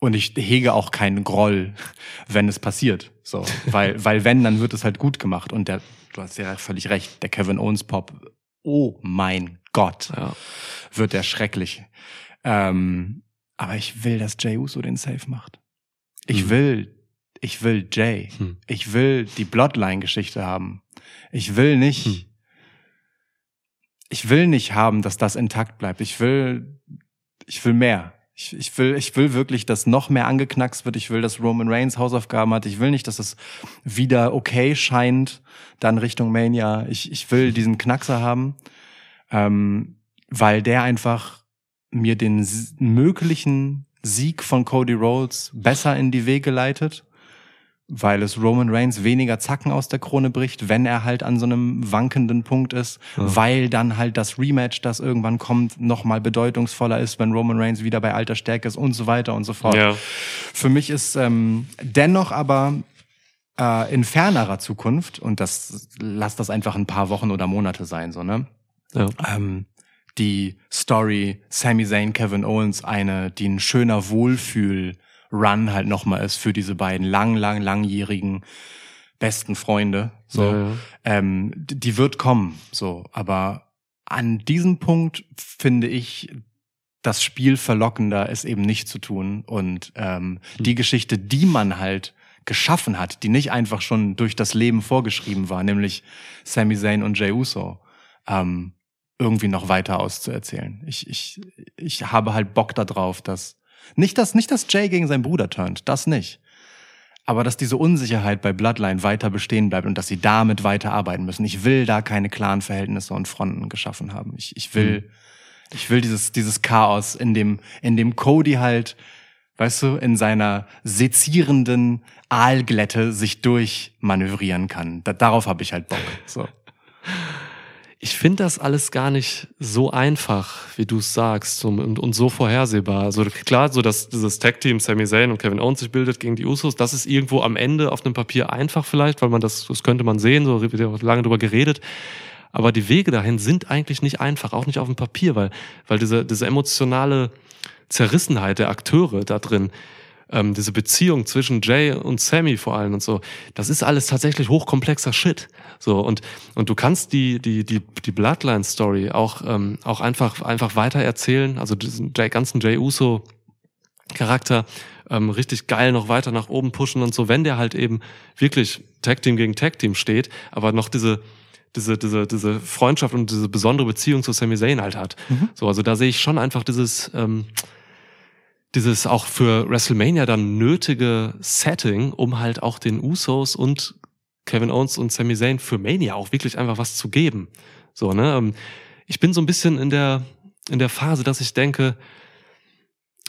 und ich hege auch keinen Groll, wenn es passiert. So, weil, weil wenn, dann wird es halt gut gemacht. Und der, du hast ja völlig recht, der Kevin Owens Pop, oh mein Gott, Ja. wird der schrecklich. Ähm, aber ich will, dass Jay Uso den Safe macht. Ich Hm. will, ich will Jay. Hm. Ich will die Bloodline-Geschichte haben. Ich will nicht, Hm. ich will nicht haben, dass das intakt bleibt. Ich will, ich will mehr. Ich, ich will, ich will wirklich, dass noch mehr angeknackst wird. Ich will, dass Roman Reigns Hausaufgaben hat. Ich will nicht, dass es wieder okay scheint, dann Richtung Mania. Ich, ich will diesen Knackser haben, ähm, weil der einfach mir den möglichen Sieg von Cody Rhodes besser in die Wege leitet, weil es Roman Reigns weniger Zacken aus der Krone bricht, wenn er halt an so einem wankenden Punkt ist, Ja. weil dann halt das Rematch, das irgendwann kommt, nochmal bedeutungsvoller ist, wenn Roman Reigns wieder bei alter Stärke ist und so weiter und so fort. Ja. Für mich ist ähm, dennoch aber äh, in fernerer Zukunft, und das lass das einfach ein paar Wochen oder Monate sein, so, ne? Ja. ähm, die Story Sami Zayn, Kevin Owens eine, die ein schöner Wohlfühl-Run halt nochmal ist für diese beiden lang, lang, langjährigen besten Freunde. So, Ja, ja. Ähm, die wird kommen. So, aber an diesem Punkt finde ich das Spiel verlockender, es eben nicht zu tun und ähm, die Geschichte, die man halt geschaffen hat, die nicht einfach schon durch das Leben vorgeschrieben war, nämlich Sami Zayn und Jey Uso, ähm, irgendwie noch weiter auszuerzählen. Ich, ich, ich habe halt Bock darauf, dass nicht dass nicht dass Jay gegen seinen Bruder turnt, das nicht. Aber dass diese Unsicherheit bei Bloodline weiter bestehen bleibt und dass sie damit weiter arbeiten müssen. Ich will da keine klaren Verhältnisse und Fronten geschaffen haben. Ich, ich will, ich will dieses, dieses Chaos, in dem, in dem Cody halt, weißt du, in seiner sezierenden Aalglätte sich durchmanövrieren kann. Da, darauf habe ich halt Bock. So. Ich finde das alles gar nicht so einfach, wie du es sagst und, und, so vorhersehbar. Also klar, so dass dieses Tag-Team Sami Zayn und Kevin Owens sich bildet gegen die Usos, das ist irgendwo am Ende auf einem Papier einfach vielleicht, weil man das, das könnte man sehen, so lange drüber geredet. Aber die Wege dahin sind eigentlich nicht einfach, auch nicht auf dem Papier, weil, weil diese, diese emotionale Zerrissenheit der Akteure da drin, ähm, diese Beziehung zwischen Jay und Sammy vor allem und so, das ist alles tatsächlich hochkomplexer Shit. So und und du kannst die die die die Bloodline Story auch ähm, auch einfach einfach weiter erzählen, also diesen ganzen Jay Uso Charakter ähm, richtig geil noch weiter nach oben pushen und so, wenn der halt eben wirklich Tag Team gegen Tag Team steht, aber noch diese diese, diese, diese Freundschaft und diese besondere Beziehung zu Sami Zayn halt hat. So, also da sehe ich schon einfach dieses, ähm, dieses auch für WrestleMania dann nötige Setting, um halt auch den Usos und Kevin Owens und Sami Zayn für Mania auch wirklich einfach was zu geben. So, ne? Ähm, Ich bin so ein bisschen in der, in der Phase, dass ich denke,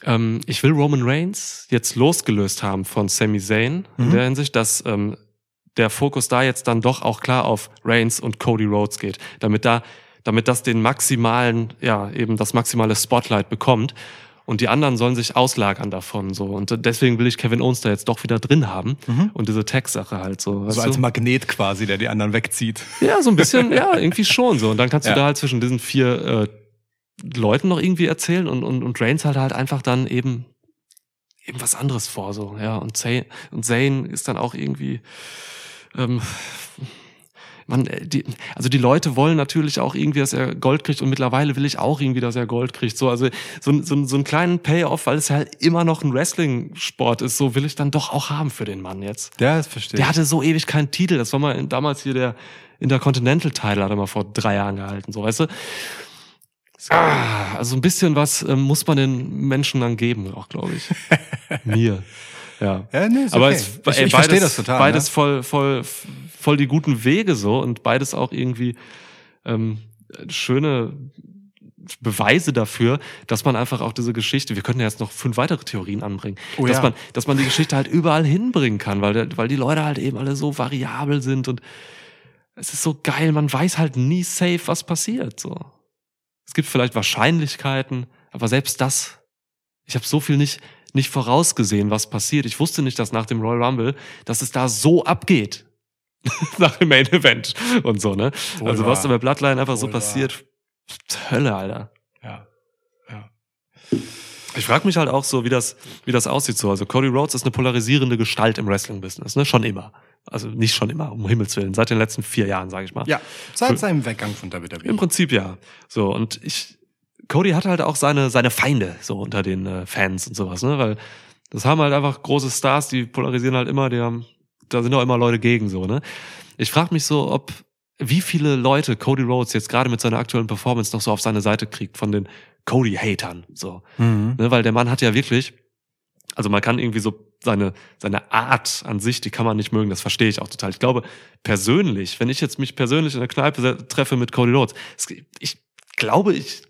ähm, ich will Roman Reigns jetzt losgelöst haben von Sami Zayn in Mhm. der Hinsicht, dass ähm, der Fokus da jetzt dann doch auch klar auf Reigns und Cody Rhodes geht, damit da, damit das den maximalen, ja, eben das maximale Spotlight bekommt. Und die anderen sollen sich auslagern davon, so. Und deswegen will ich Kevin Owens da jetzt doch wieder drin haben. Und diese Tech-Sache halt so. weißt So als du? Magnet quasi, der die anderen wegzieht. Ja, so ein bisschen, ja, irgendwie schon so. Und dann kannst du Ja. da halt zwischen diesen vier äh, Leuten noch irgendwie erzählen und, und, und Reigns halt halt einfach dann eben eben was anderes vor, so, ja. Und Zayn, und Zayn ist dann auch irgendwie, ähm, man, äh, die, also die Leute wollen natürlich auch irgendwie, dass er Gold kriegt und mittlerweile will ich auch irgendwie, dass er Gold kriegt. So, also so, so, so einen kleinen Payoff, weil es halt immer noch ein Wrestling-Sport ist, so will ich dann doch auch haben für den Mann jetzt. Ja, das verstehe Der hatte so ewig keinen Titel. Das war mal damals hier der Intercontinental-Title, hat er mal vor drei Jahren gehalten, so weißt du. Ah, also ein bisschen was ähm, muss man den Menschen dann geben, auch glaube ich. Mir. Ja. Ja, nee, Aber okay. es, ich, ey, ich beides, verstehe das total. Beides ne? voll, voll, voll die guten Wege so und beides auch irgendwie ähm, schöne Beweise dafür, dass man einfach auch diese Geschichte, wir könnten ja jetzt noch fünf weitere Theorien anbringen, Oh dass ja. man, dass man die Geschichte halt überall hinbringen kann, weil, weil die Leute halt eben alle so variabel sind und es ist so geil, man weiß halt nie safe, was passiert, so. Es gibt vielleicht Wahrscheinlichkeiten, aber selbst das, ich habe so viel nicht, nicht vorausgesehen, was passiert. Ich wusste nicht, dass nach dem Royal Rumble, dass es da so abgeht. nach dem Main Event und so, ne? Wohl also was da bei Bloodline einfach so passiert, Hölle, Alter. Ja. ja. Ich frage mich halt auch so, wie das, wie das aussieht so. Also Cody Rhodes ist eine polarisierende Gestalt im Wrestling-Business, ne? Schon immer. Also nicht schon immer, um Himmels Willen. Seit den letzten vier Jahren, sage ich mal. Ja, seit seinem Weggang von WWE. Im Prinzip ja. So, und ich, Cody hat halt auch seine, seine Feinde so unter den äh, Fans und sowas, ne? Weil das haben halt einfach große Stars, die polarisieren halt immer, die haben da sind auch immer Leute gegen so, ne? Ich frage mich so, ob wie viele Leute Cody Rhodes jetzt gerade mit seiner aktuellen Performance noch so auf seine Seite kriegt von den Cody-Hatern. So. Mhm. Ne, weil der Mann hat ja wirklich, also man kann irgendwie so seine, seine Art an sich, die kann man nicht mögen, das verstehe ich auch total. Ich glaube, persönlich, wenn ich jetzt mich persönlich in der Kneipe treffe mit Cody Rhodes, es- ich glaube, ich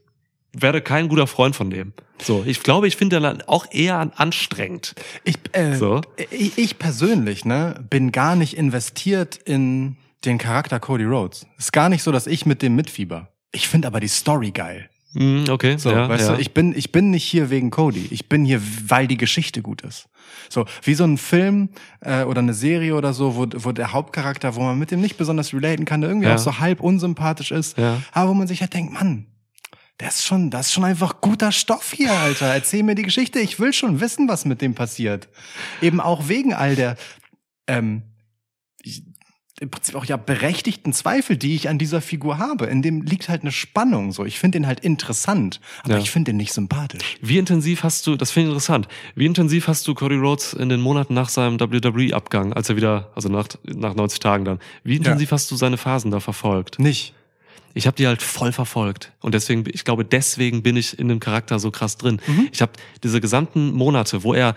werde kein guter Freund von dem. So, ich glaube, ich finde dann auch eher an- anstrengend. Ich, äh, So. ich, ich persönlich ne, bin gar nicht investiert in den Charakter Cody Rhodes. Ist gar nicht so, dass ich mit dem mitfieber. Ich finde aber die Story geil. Hm, okay, So, ja, weißt ja. du, ich bin, ich bin nicht hier wegen Cody. Ich bin hier, weil die Geschichte gut ist. So, wie so ein Film äh, oder eine Serie oder so, wo, wo der Hauptcharakter, wo man mit dem nicht besonders relaten kann, der irgendwie Ja. auch so halb unsympathisch ist, Ja. aber wo man sich halt denkt, Mann, das ist schon, das ist schon einfach guter Stoff hier, Alter. Erzähl mir die Geschichte. Ich will schon wissen, was mit dem passiert. Eben auch wegen all der, ähm, ich, im Prinzip auch ja berechtigten Zweifel, die ich an dieser Figur habe. In dem liegt halt eine Spannung. So, ich finde den halt interessant, aber Ja. ich finde den nicht sympathisch. Wie intensiv hast du, das finde ich interessant, wie intensiv hast du Cody Rhodes in den Monaten nach seinem WWE-Abgang, als er wieder, also nach, nach 90 Tagen dann, wie intensiv hast du seine Phasen da verfolgt? Nicht. Ich habe die halt voll verfolgt. Und deswegen, ich glaube, deswegen bin ich in dem Charakter so krass drin. Mhm. Ich habe diese gesamten Monate, wo er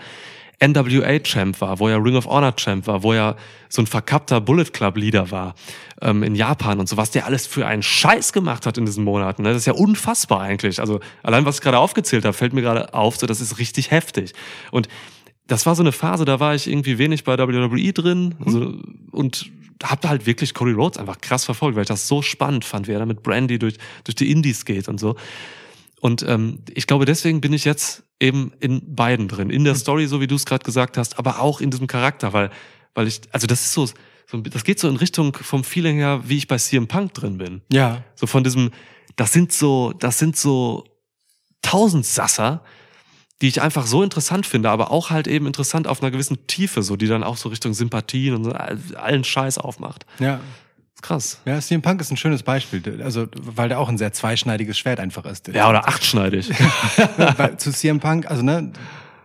NWA-Champ war, wo er Ring of Honor-Champ war, wo er so ein verkappter Bullet Club-Leader war ähm, in Japan und so, was der alles für einen Scheiß gemacht hat in diesen Monaten. ne? Das ist ja unfassbar eigentlich. Also allein, was ich gerade aufgezählt habe, fällt mir gerade auf, so das ist richtig heftig. Und das war so eine Phase, da war ich irgendwie wenig bei WWE drin also, und habe halt wirklich Cody Rhodes einfach krass verfolgt, weil ich das so spannend fand, wie er da mit Brandy durch, durch die Indies geht und so. Und ähm, ich glaube, deswegen bin ich jetzt eben in beiden drin. In der Story, so wie du es gerade gesagt hast, aber auch in diesem Charakter, weil, weil ich, also das ist so, so, das geht so in Richtung vom Feeling her, wie ich bei CM Punk drin bin. Ja. So von diesem, das sind so, das sind so Tausendsasser, die ich einfach so interessant finde, aber auch halt eben interessant auf einer gewissen Tiefe, so die dann auch so Richtung Sympathien und so all- allen Scheiß aufmacht. Ja. Ist krass. Ja, CM Punk ist ein schönes Beispiel. Also, weil der auch ein sehr zweischneidiges Schwert einfach ist. Ja, oder achtschneidig. Weil zu CM Punk, also ne,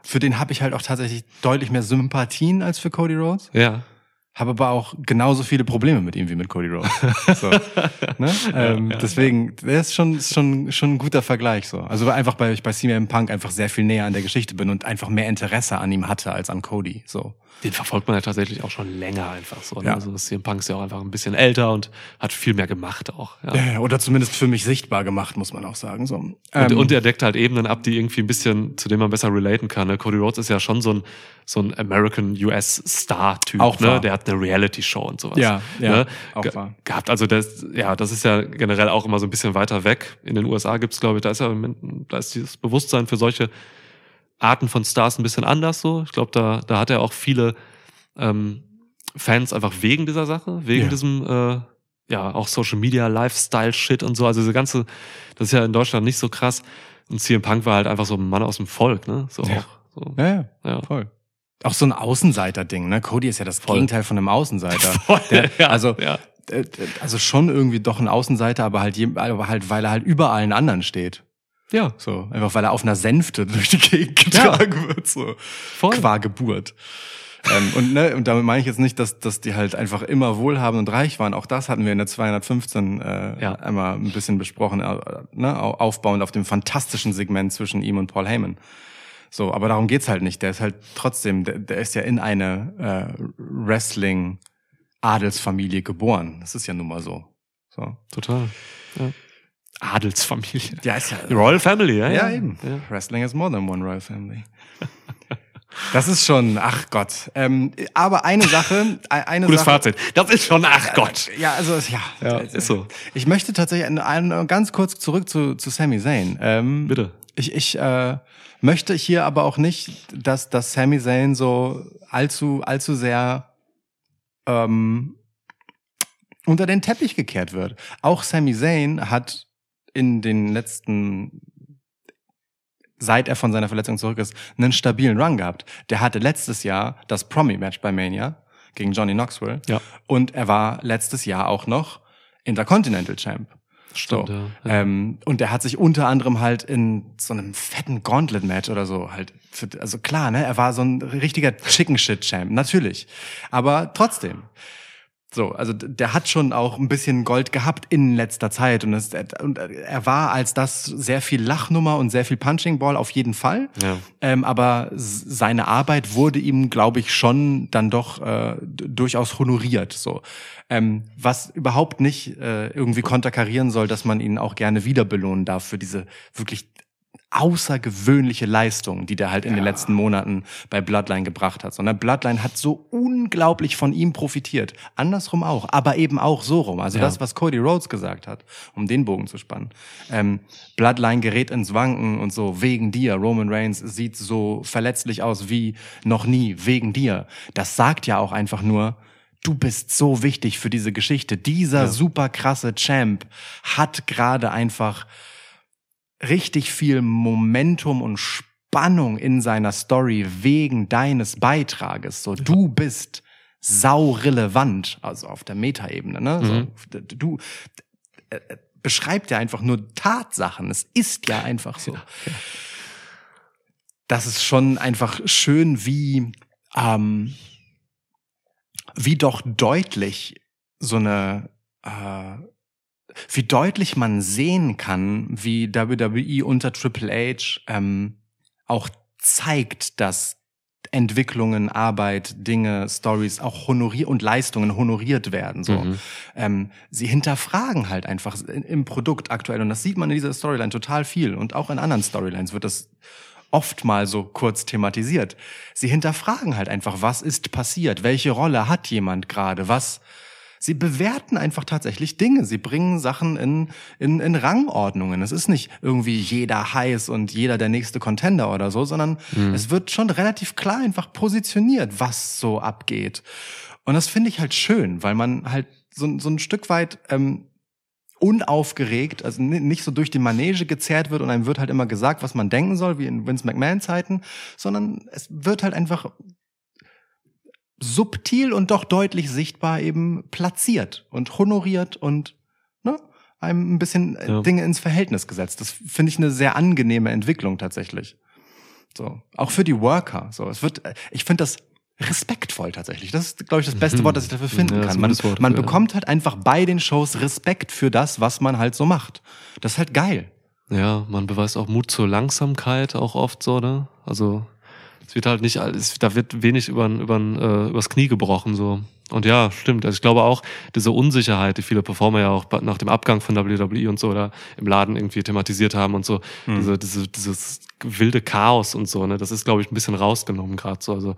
für den habe ich halt auch tatsächlich deutlich mehr Sympathien als für Cody Rhodes. ja. Habe aber auch genauso viele Probleme mit ihm wie mit Cody Rhodes. So, ne? ähm, deswegen, der ist schon, schon, schon ein guter Vergleich so. Also weil einfach bei ich bei CM Punk einfach sehr viel näher an der Geschichte bin und einfach mehr Interesse an ihm hatte als an Cody. So. Den verfolgt man ja tatsächlich auch schon länger einfach so. Ne? Ja. Also CM Punk ist ja auch einfach ein bisschen älter und hat viel mehr gemacht auch. Ja. Oder zumindest für mich sichtbar gemacht, muss man auch sagen. So. Und, Ähm, und er deckt halt Ebenen ab, die irgendwie ein bisschen, zu denen man besser relaten kann. Ne? Cody Rhodes ist ja schon so ein, so ein American US Star-Typ. Auch ne? wahr. Der hat eine Reality-Show und sowas. Ja, ja, ne? auch Ge- wahr. Gehabt. Also das, ja, das ist ja generell auch immer so ein bisschen weiter weg. In den USA gibt's, glaube ich, da ist ja, da ist dieses Bewusstsein für solche Arten von Stars ein bisschen anders so. Ich glaube, da, da hat er auch viele ähm, Fans einfach wegen dieser Sache, wegen Ja. diesem, äh, ja, auch Social Media, Lifestyle-Shit und so. Also diese ganze, das ist ja in Deutschland nicht so krass. Und CM Punk war halt einfach so ein Mann aus dem Volk, ne? So Ja. auch. So. ja, ja, Ja. voll. Auch so ein Außenseiter-Ding, ne? Cody ist ja das Voll. Gegenteil von einem Außenseiter. Voll, Der, ja, also, ja. äh, also schon irgendwie doch ein Außenseiter, aber halt, aber halt, weil er halt über allen anderen steht. Ja, So, einfach weil er auf einer Sänfte durch die Gegend getragen wird, so. voll. Qua Geburt. ähm, und, ne, und damit meine ich jetzt nicht, dass, dass die halt einfach immer wohlhabend und reich waren. Auch das hatten wir in der 215 äh, Ja. einmal ein bisschen besprochen, äh, ne, au- aufbauend auf dem fantastischen Segment zwischen ihm und Paul Heyman. So, aber darum geht's halt nicht. Der ist halt trotzdem, der, der ist ja in eine äh, Wrestling-Adelsfamilie geboren. Das ist ja nun mal so. So. Total. Ja. Adelsfamilie. Ja, ist ja. Royal Family, ja? Ja, eben. Ja. Wrestling is more than one Royal Family. Das ist schon, ach Gott. Ähm, aber eine Sache, e- eine Gutes Sache. Fazit. Das ist schon, ach Gott. Ja, also ja. Ja, Äh, ist so. Ich möchte tatsächlich ganz kurz zurück zu, zu Sami Zayn. Ähm, Bitte. Ich, ich äh, möchte hier aber auch nicht, dass, dass Sami Zayn so allzu, allzu sehr ähm, unter den Teppich gekehrt wird. Auch Sami Zayn hat in den letzten seit er von seiner Verletzung zurück ist, einen stabilen Run gehabt. Der hatte letztes Jahr das Promi-Match bei Mania gegen Johnny Knoxville. Ja. Und er war letztes Jahr auch noch Intercontinental Champ. Stimmt, so. ja. Ähm, und er hat sich unter anderem halt in so einem fetten Gauntlet-Match oder so halt, für, also klar, ne, er war so ein richtiger Chicken-Shit-Champ, natürlich. Aber trotzdem. So, also der hat schon auch ein bisschen Gold gehabt in letzter Zeit und, es, und er war als das sehr viel Lachnummer und sehr viel Punching Ball auf jeden Fall. Ja. Ähm, aber seine Arbeit wurde ihm, glaube ich, schon dann doch äh, durchaus honoriert. So, ähm, was überhaupt nicht äh, irgendwie konterkarieren soll, dass man ihn auch gerne wieder belohnen darf für diese wirklich außergewöhnliche Leistung, die der halt in den letzten Monaten bei Bloodline gebracht hat. Sondern Bloodline hat so unglaublich von ihm profitiert. Andersrum auch, aber eben auch so rum. Also Ja. das, was Cody Rhodes gesagt hat, um den Bogen zu spannen. Ähm, Bloodline gerät ins Wanken und so, wegen dir. Roman Reigns sieht so verletzlich aus wie noch nie, wegen dir. Das sagt ja auch einfach nur, du bist so wichtig für diese Geschichte. Dieser super krasse Champ hat gerade einfach richtig viel Momentum und Spannung in seiner Story wegen deines Beitrages. So, du bist saurelevant, also auf der Metaebene, ne? Mhm. So, d- du äh, äh, beschreibt ja einfach nur Tatsachen. Es ist ja einfach so. Das ist schon einfach schön, wie ähm, wie doch deutlich so eine äh, wie deutlich man sehen kann, wie WWE unter Triple H ähm, auch zeigt, dass Entwicklungen, Arbeit, Dinge, Stories auch honoriert und Leistungen honoriert werden. So, Mhm. ähm, sie hinterfragen halt einfach in- im Produkt aktuell und das sieht man in dieser Storyline total viel und auch in anderen Storylines wird das oft mal so kurz thematisiert. Sie hinterfragen halt einfach, was ist passiert, welche Rolle hat jemand gerade, was Sie bewerten einfach tatsächlich Dinge. Sie bringen Sachen in, in, in Rangordnungen. Es ist nicht irgendwie jeder heiß und jeder der nächste Contender oder so, sondern es wird schon relativ klar einfach positioniert, was so abgeht. Und das finde ich halt schön, weil man halt so, so ein Stück weit ähm, unaufgeregt, also ni- nicht so durch die Manege gezerrt wird und einem wird halt immer gesagt, was man denken soll, wie in Vince McMahon-Zeiten, sondern es wird halt einfach subtil und doch deutlich sichtbar eben platziert und honoriert und ne, einem ein bisschen äh, Ja. Dinge ins Verhältnis gesetzt. Das finde ich eine sehr angenehme Entwicklung tatsächlich. So, auch für die Worker. So, es wird, äh, ich finde das respektvoll tatsächlich. Das ist, glaube ich, das beste Mhm. Wort, das ich dafür finden Ja, kann. Man, Wort man ja. bekommt halt einfach bei den Shows Respekt für das, was man halt so macht. Das ist halt geil. Ja, man beweist auch Mut zur Langsamkeit auch oft so, ne? Also es wird halt nicht alles, da wird wenig über, über, äh, übers Knie gebrochen so. Und ja, stimmt. Also ich glaube auch, diese Unsicherheit, die viele Performer ja auch nach dem Abgang von WWE und so oder im Laden irgendwie thematisiert haben und so, diese, diese, dieses wilde Chaos und so, ne, das ist, glaube ich, ein bisschen rausgenommen gerade so. Also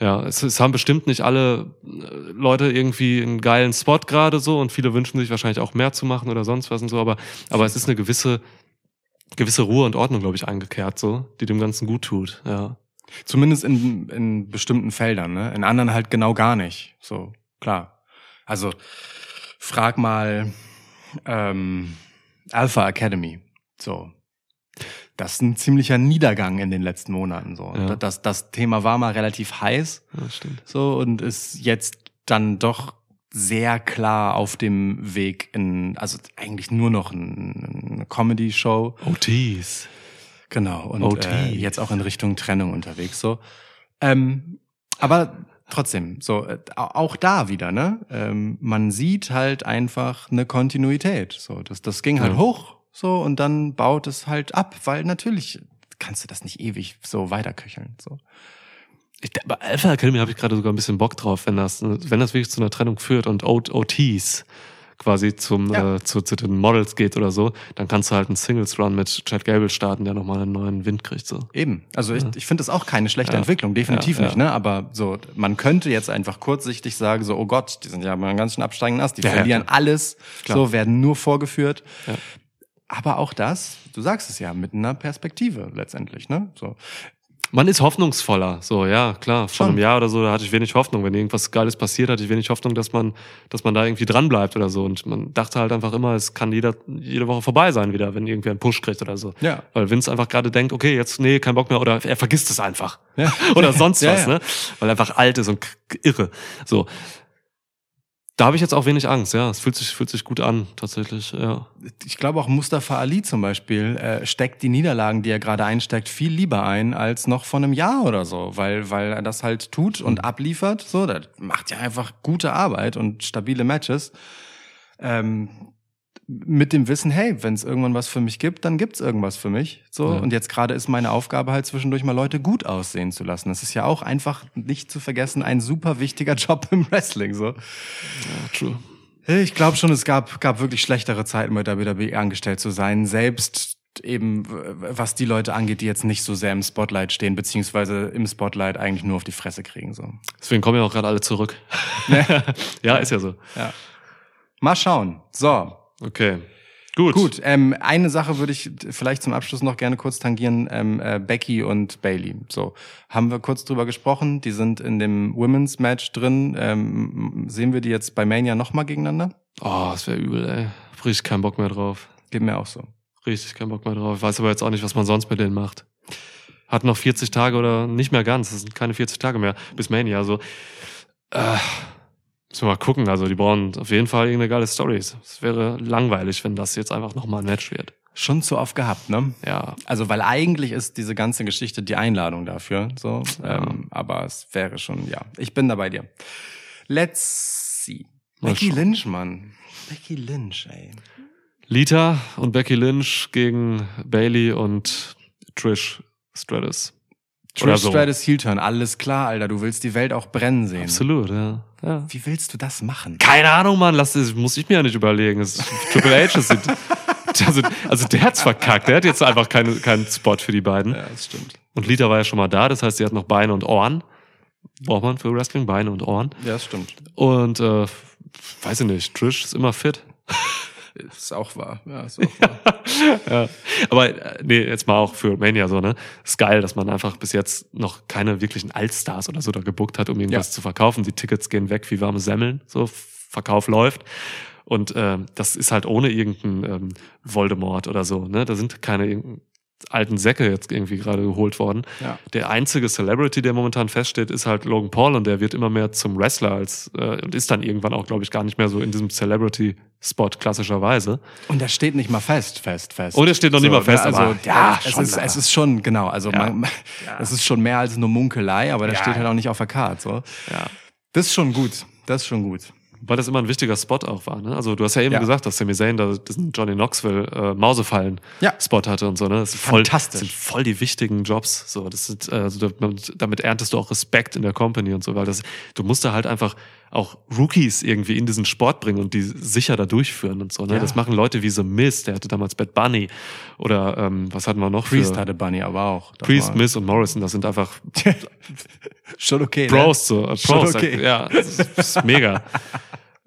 ja, es, es haben bestimmt nicht alle äh, Leute irgendwie einen geilen Spot gerade so und viele wünschen sich wahrscheinlich auch mehr zu machen oder sonst was und so, aber, aber es ist eine gewisse, gewisse Ruhe und Ordnung, glaube ich, eingekehrt, so, die dem Ganzen gut tut, ja. Zumindest in, in bestimmten Feldern, ne? In anderen halt genau gar nicht. So, klar. Also, frag mal ähm, Alpha Academy. So. Das ist ein ziemlicher Niedergang in den letzten Monaten. So. Ja. Das, das Thema war mal relativ heiß. ja stimmt. So, und ist jetzt dann doch sehr klar auf dem Weg in, also eigentlich nur noch ein- eine Comedy-Show. OTs. Genau, und OT. äh, jetzt auch in Richtung Trennung unterwegs so. Ähm, aber trotzdem, so äh, au- auch da wieder, ne? Ähm, man sieht halt einfach eine Kontinuität. So, das, das ging halt Ja. hoch, so und dann baut es halt ab, weil natürlich kannst du das nicht ewig so weiterköcheln. So. Ich, bei Alpha Academy habe ich gerade sogar ein bisschen Bock drauf, wenn das, wenn das wirklich zu einer Trennung führt und O- OTs quasi zum, Ja. äh, zu, zu den Models geht oder so, dann kannst du halt einen Singles-Run mit Chad Gable starten, der nochmal einen neuen Wind kriegt. So. Eben. Also ich, ich finde das auch keine schlechte Ja. Entwicklung, definitiv Ja, nicht, ja. ne? Aber so, man könnte jetzt einfach kurzsichtig sagen, so, oh Gott, die sind ja mal ganz schön absteigend nass, die Ja, ja, verlieren alles, Klar. so werden nur vorgeführt. Ja. Aber auch das, du sagst es ja, mit einer Perspektive letztendlich, ne? So. Man ist hoffnungsvoller, so, ja, klar. Vor Schon. einem Jahr oder so, da hatte ich wenig Hoffnung. Wenn irgendwas Geiles passiert, hatte ich wenig Hoffnung, dass man, dass man da irgendwie dran bleibt oder so. Und man dachte halt einfach immer, es kann jeder, jede Woche vorbei sein wieder, wenn irgendwer einen Push kriegt oder so. Ja. Weil Vince einfach gerade denkt, okay, jetzt, nee, kein Bock mehr, oder er vergisst es einfach. Ja. oder sonst Ja, was, ja. ne? Weil er einfach alt ist und irre. So. Da habe ich jetzt auch wenig Angst, ja. Es fühlt sich, fühlt sich gut an, tatsächlich, ja. Ich glaube auch Mustafa Ali zum Beispiel äh, steckt die Niederlagen, die er gerade einsteckt, viel lieber ein als noch vor einem Jahr oder so, weil weil er das halt tut und abliefert. So, der macht ja einfach gute Arbeit und stabile Matches. Ähm, mit dem Wissen, hey, wenn es irgendwann was für mich gibt, dann gibt's irgendwas für mich. So Ja. und jetzt gerade ist meine Aufgabe halt zwischendurch mal Leute gut aussehen zu lassen. Das ist ja auch einfach nicht zu vergessen ein super wichtiger Job im Wrestling. So. ja true. Ich glaube schon, es gab, gab wirklich schlechtere Zeiten bei WWE angestellt zu sein. Selbst eben, was die Leute angeht, die jetzt nicht so sehr im Spotlight stehen, beziehungsweise im Spotlight eigentlich nur auf die Fresse kriegen. So. Deswegen kommen ja auch gerade alle zurück. ja, ist ja so. Ja. Mal schauen. So, Okay. Gut. gut. Ähm, eine Sache würde ich vielleicht zum Abschluss noch gerne kurz tangieren. Ähm, äh, Becky und Bailey. So, haben wir kurz drüber gesprochen. Die sind in dem Women's Match drin. Ähm, sehen wir die jetzt bei Mania nochmal gegeneinander? Oh, das wäre übel, ey. Hab Richtig keinen Bock mehr drauf. Geht mir auch so. Richtig keinen Bock mehr drauf. Ich weiß aber jetzt auch nicht, was man sonst mit denen macht. Hat noch 40 Tage oder nicht mehr ganz. Das sind keine 40 Tage mehr bis Mania. Also, äh, müssen wir mal gucken. Also, die brauchen auf jeden Fall irgendeine geile Story. Es wäre langweilig, wenn das jetzt einfach nochmal ein Match wird. Schon zu oft gehabt, ne? Ja. Also, weil eigentlich ist diese ganze Geschichte die Einladung dafür, so. Ja. Ähm, aber es wäre schon, ja. Ich bin da bei dir. Let's see. Mal Becky schauen. Lynch, Mann. Becky Lynch, ey. Lita und Becky Lynch gegen Bailey und Trish Stratus. Trish so. Stratus Heel Turn, alles klar, Alter. Du willst die Welt auch brennen sehen. Absolut, ja. ja. Wie willst du das machen? Keine Ahnung, Mann, lass das, muss ich mir ja nicht überlegen. Das ist Triple H ist also, also der hat's verkackt. Der hat jetzt einfach keine, keinen Spot für die beiden. Ja, das stimmt. Und Lita war ja schon mal da, das heißt, sie hat noch Beine und Ohren. Braucht man für Wrestling Beine und Ohren. Ja, das stimmt. Und äh, weiß ich nicht, Trish ist immer fit. Ist auch wahr. Ja, ist auch wahr. ja. Aber äh, nee, jetzt mal auch für Mania so, ne? Ist geil, dass man einfach bis jetzt noch keine wirklichen Allstars oder so da gebuckt hat, um irgendwas Ja. zu verkaufen. Die Tickets gehen weg wie warme Semmeln, so Verkauf läuft. Und ähm, das ist halt ohne irgendeinen ähm, Voldemort oder so, ne? Da sind keine irgendeinen alten Säcke jetzt irgendwie gerade geholt worden. Ja. Der einzige Celebrity, der momentan feststeht, ist halt Logan Paul und der wird immer mehr zum Wrestler als äh, und ist dann irgendwann auch, glaube ich, gar nicht mehr so in diesem Celebrity-Spot klassischerweise. Und der steht nicht mal fest, fest, fest. Oh, der steht noch nicht mal fest, also, aber ja, ja, es ist, es ist schon, genau, also Ja. man, es ist schon mehr als nur Munkelei, aber der Ja. steht halt auch nicht auf der Karte, so. Ja. Das ist schon gut, das ist schon gut. Weil das immer ein wichtiger Spot auch war. Ne? Also du hast ja eben Ja. gesagt, dass Sami Zayn da diesen Johnny Knoxville äh, Mausefallen-Spot Ja. hatte und so. Ne? Das sind voll, Fantastisch. Das sind voll die wichtigen Jobs. So, das sind, äh, also damit, damit erntest du auch Respekt in der Company und so, weil das, du musst da halt einfach auch Rookies irgendwie in diesen Sport bringen und die sicher da durchführen und so. Ne? Ja. Das machen Leute wie The Miz, der hatte damals Bad Bunny oder ähm, was hatten wir noch? Priest hatte Bunny aber auch. Priest, war- Miz und Morrison, das sind einfach Schon okay. Bros, so. Äh, Schon Bros, okay. Ja, das ist, das ist mega.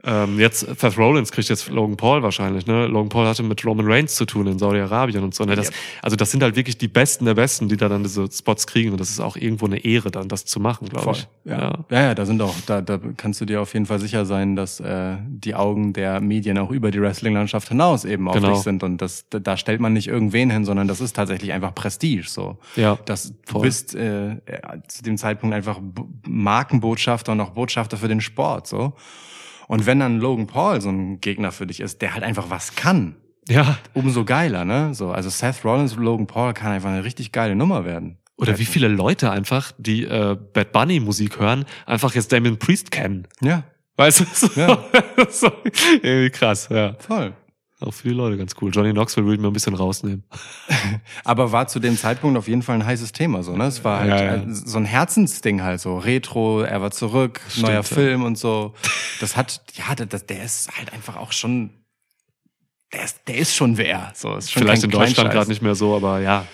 ähm, jetzt, Seth Rollins kriegt jetzt Logan Paul wahrscheinlich, ne? Logan Paul hatte mit Roman Reigns zu tun in Saudi-Arabien und so. Ne? Das. Also das sind halt wirklich die Besten der Besten, die da dann diese Spots kriegen. Und das ist auch irgendwo eine Ehre, dann das zu machen, glaube ich. Ja. ja, ja, da sind auch, da, da kannst du dir auf jeden Fall sicher sein, dass äh, die Augen der Medien auch über die Wrestling-Landschaft hinaus eben auf Genau. dich sind. Und das, da- stellt man nicht irgendwen hin, sondern das ist tatsächlich einfach Prestige. So. Ja, Das, du bist äh, äh, zu dem Zeitpunkt einfach Markenbotschafter und auch Botschafter für den Sport. So. Und wenn dann Logan Paul so ein Gegner für dich ist, der halt einfach was kann, Ja. umso geiler, ne? So, also Seth Rollins und Logan Paul kann einfach eine richtig geile Nummer werden. Oder wie viele Leute einfach, die äh, Bad Bunny Musik hören, einfach jetzt Damien Priest kennen. Ja, Weißt du? So, Ja. so, irgendwie krass, ja. voll. Auch für die Leute ganz cool. Johnny Knoxville würde ich mir ein bisschen rausnehmen. Aber war zu dem Zeitpunkt auf jeden Fall ein heißes Thema, so, ne? Es war halt Ja, ja. so ein Herzensding halt so. Retro, er war zurück, Stimmt, neuer ja. Film und so. Das hat, ja, das, der ist halt einfach auch schon, der ist, der ist schon wer. So, ist schon Vielleicht in Deutschland gerade nicht mehr so, aber ja.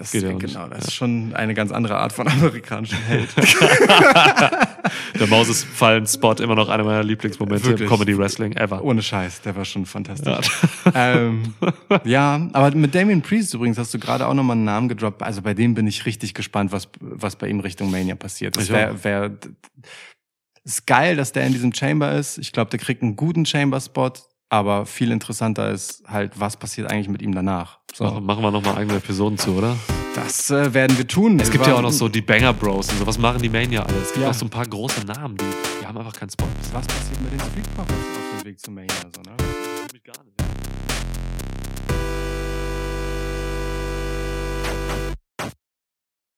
Das, Geht ja genau, das ist schon eine ganz andere Art von amerikanischem Held. Der Mausesfallen-Spot immer noch einer meiner Lieblingsmomente Wirklich. im Comedy-Wrestling ever. Ohne Scheiß, der war schon fantastisch. Ja, ähm, ja aber mit Damien Priest übrigens hast du gerade auch nochmal einen Namen gedroppt. Also bei dem bin ich richtig gespannt, was, was bei ihm Richtung Mania passiert. Das Ich wär, wär, ist geil, dass der in diesem Chamber ist. Ich glaube, der kriegt einen guten Chamber-Spot. Aber viel interessanter ist halt, was passiert eigentlich mit ihm danach. So, Machen, machen wir nochmal eigene Episoden zu, oder? das äh, werden wir tun. Es Wir gibt ja auch noch so die Banger Bros und so. Was machen die Mania alle? Es gibt Ja. auch so ein paar große Namen, die, die haben einfach keinen Spot. Was passiert mit den Street Profits auf dem Weg zu Mania, so, ne? Gar nicht.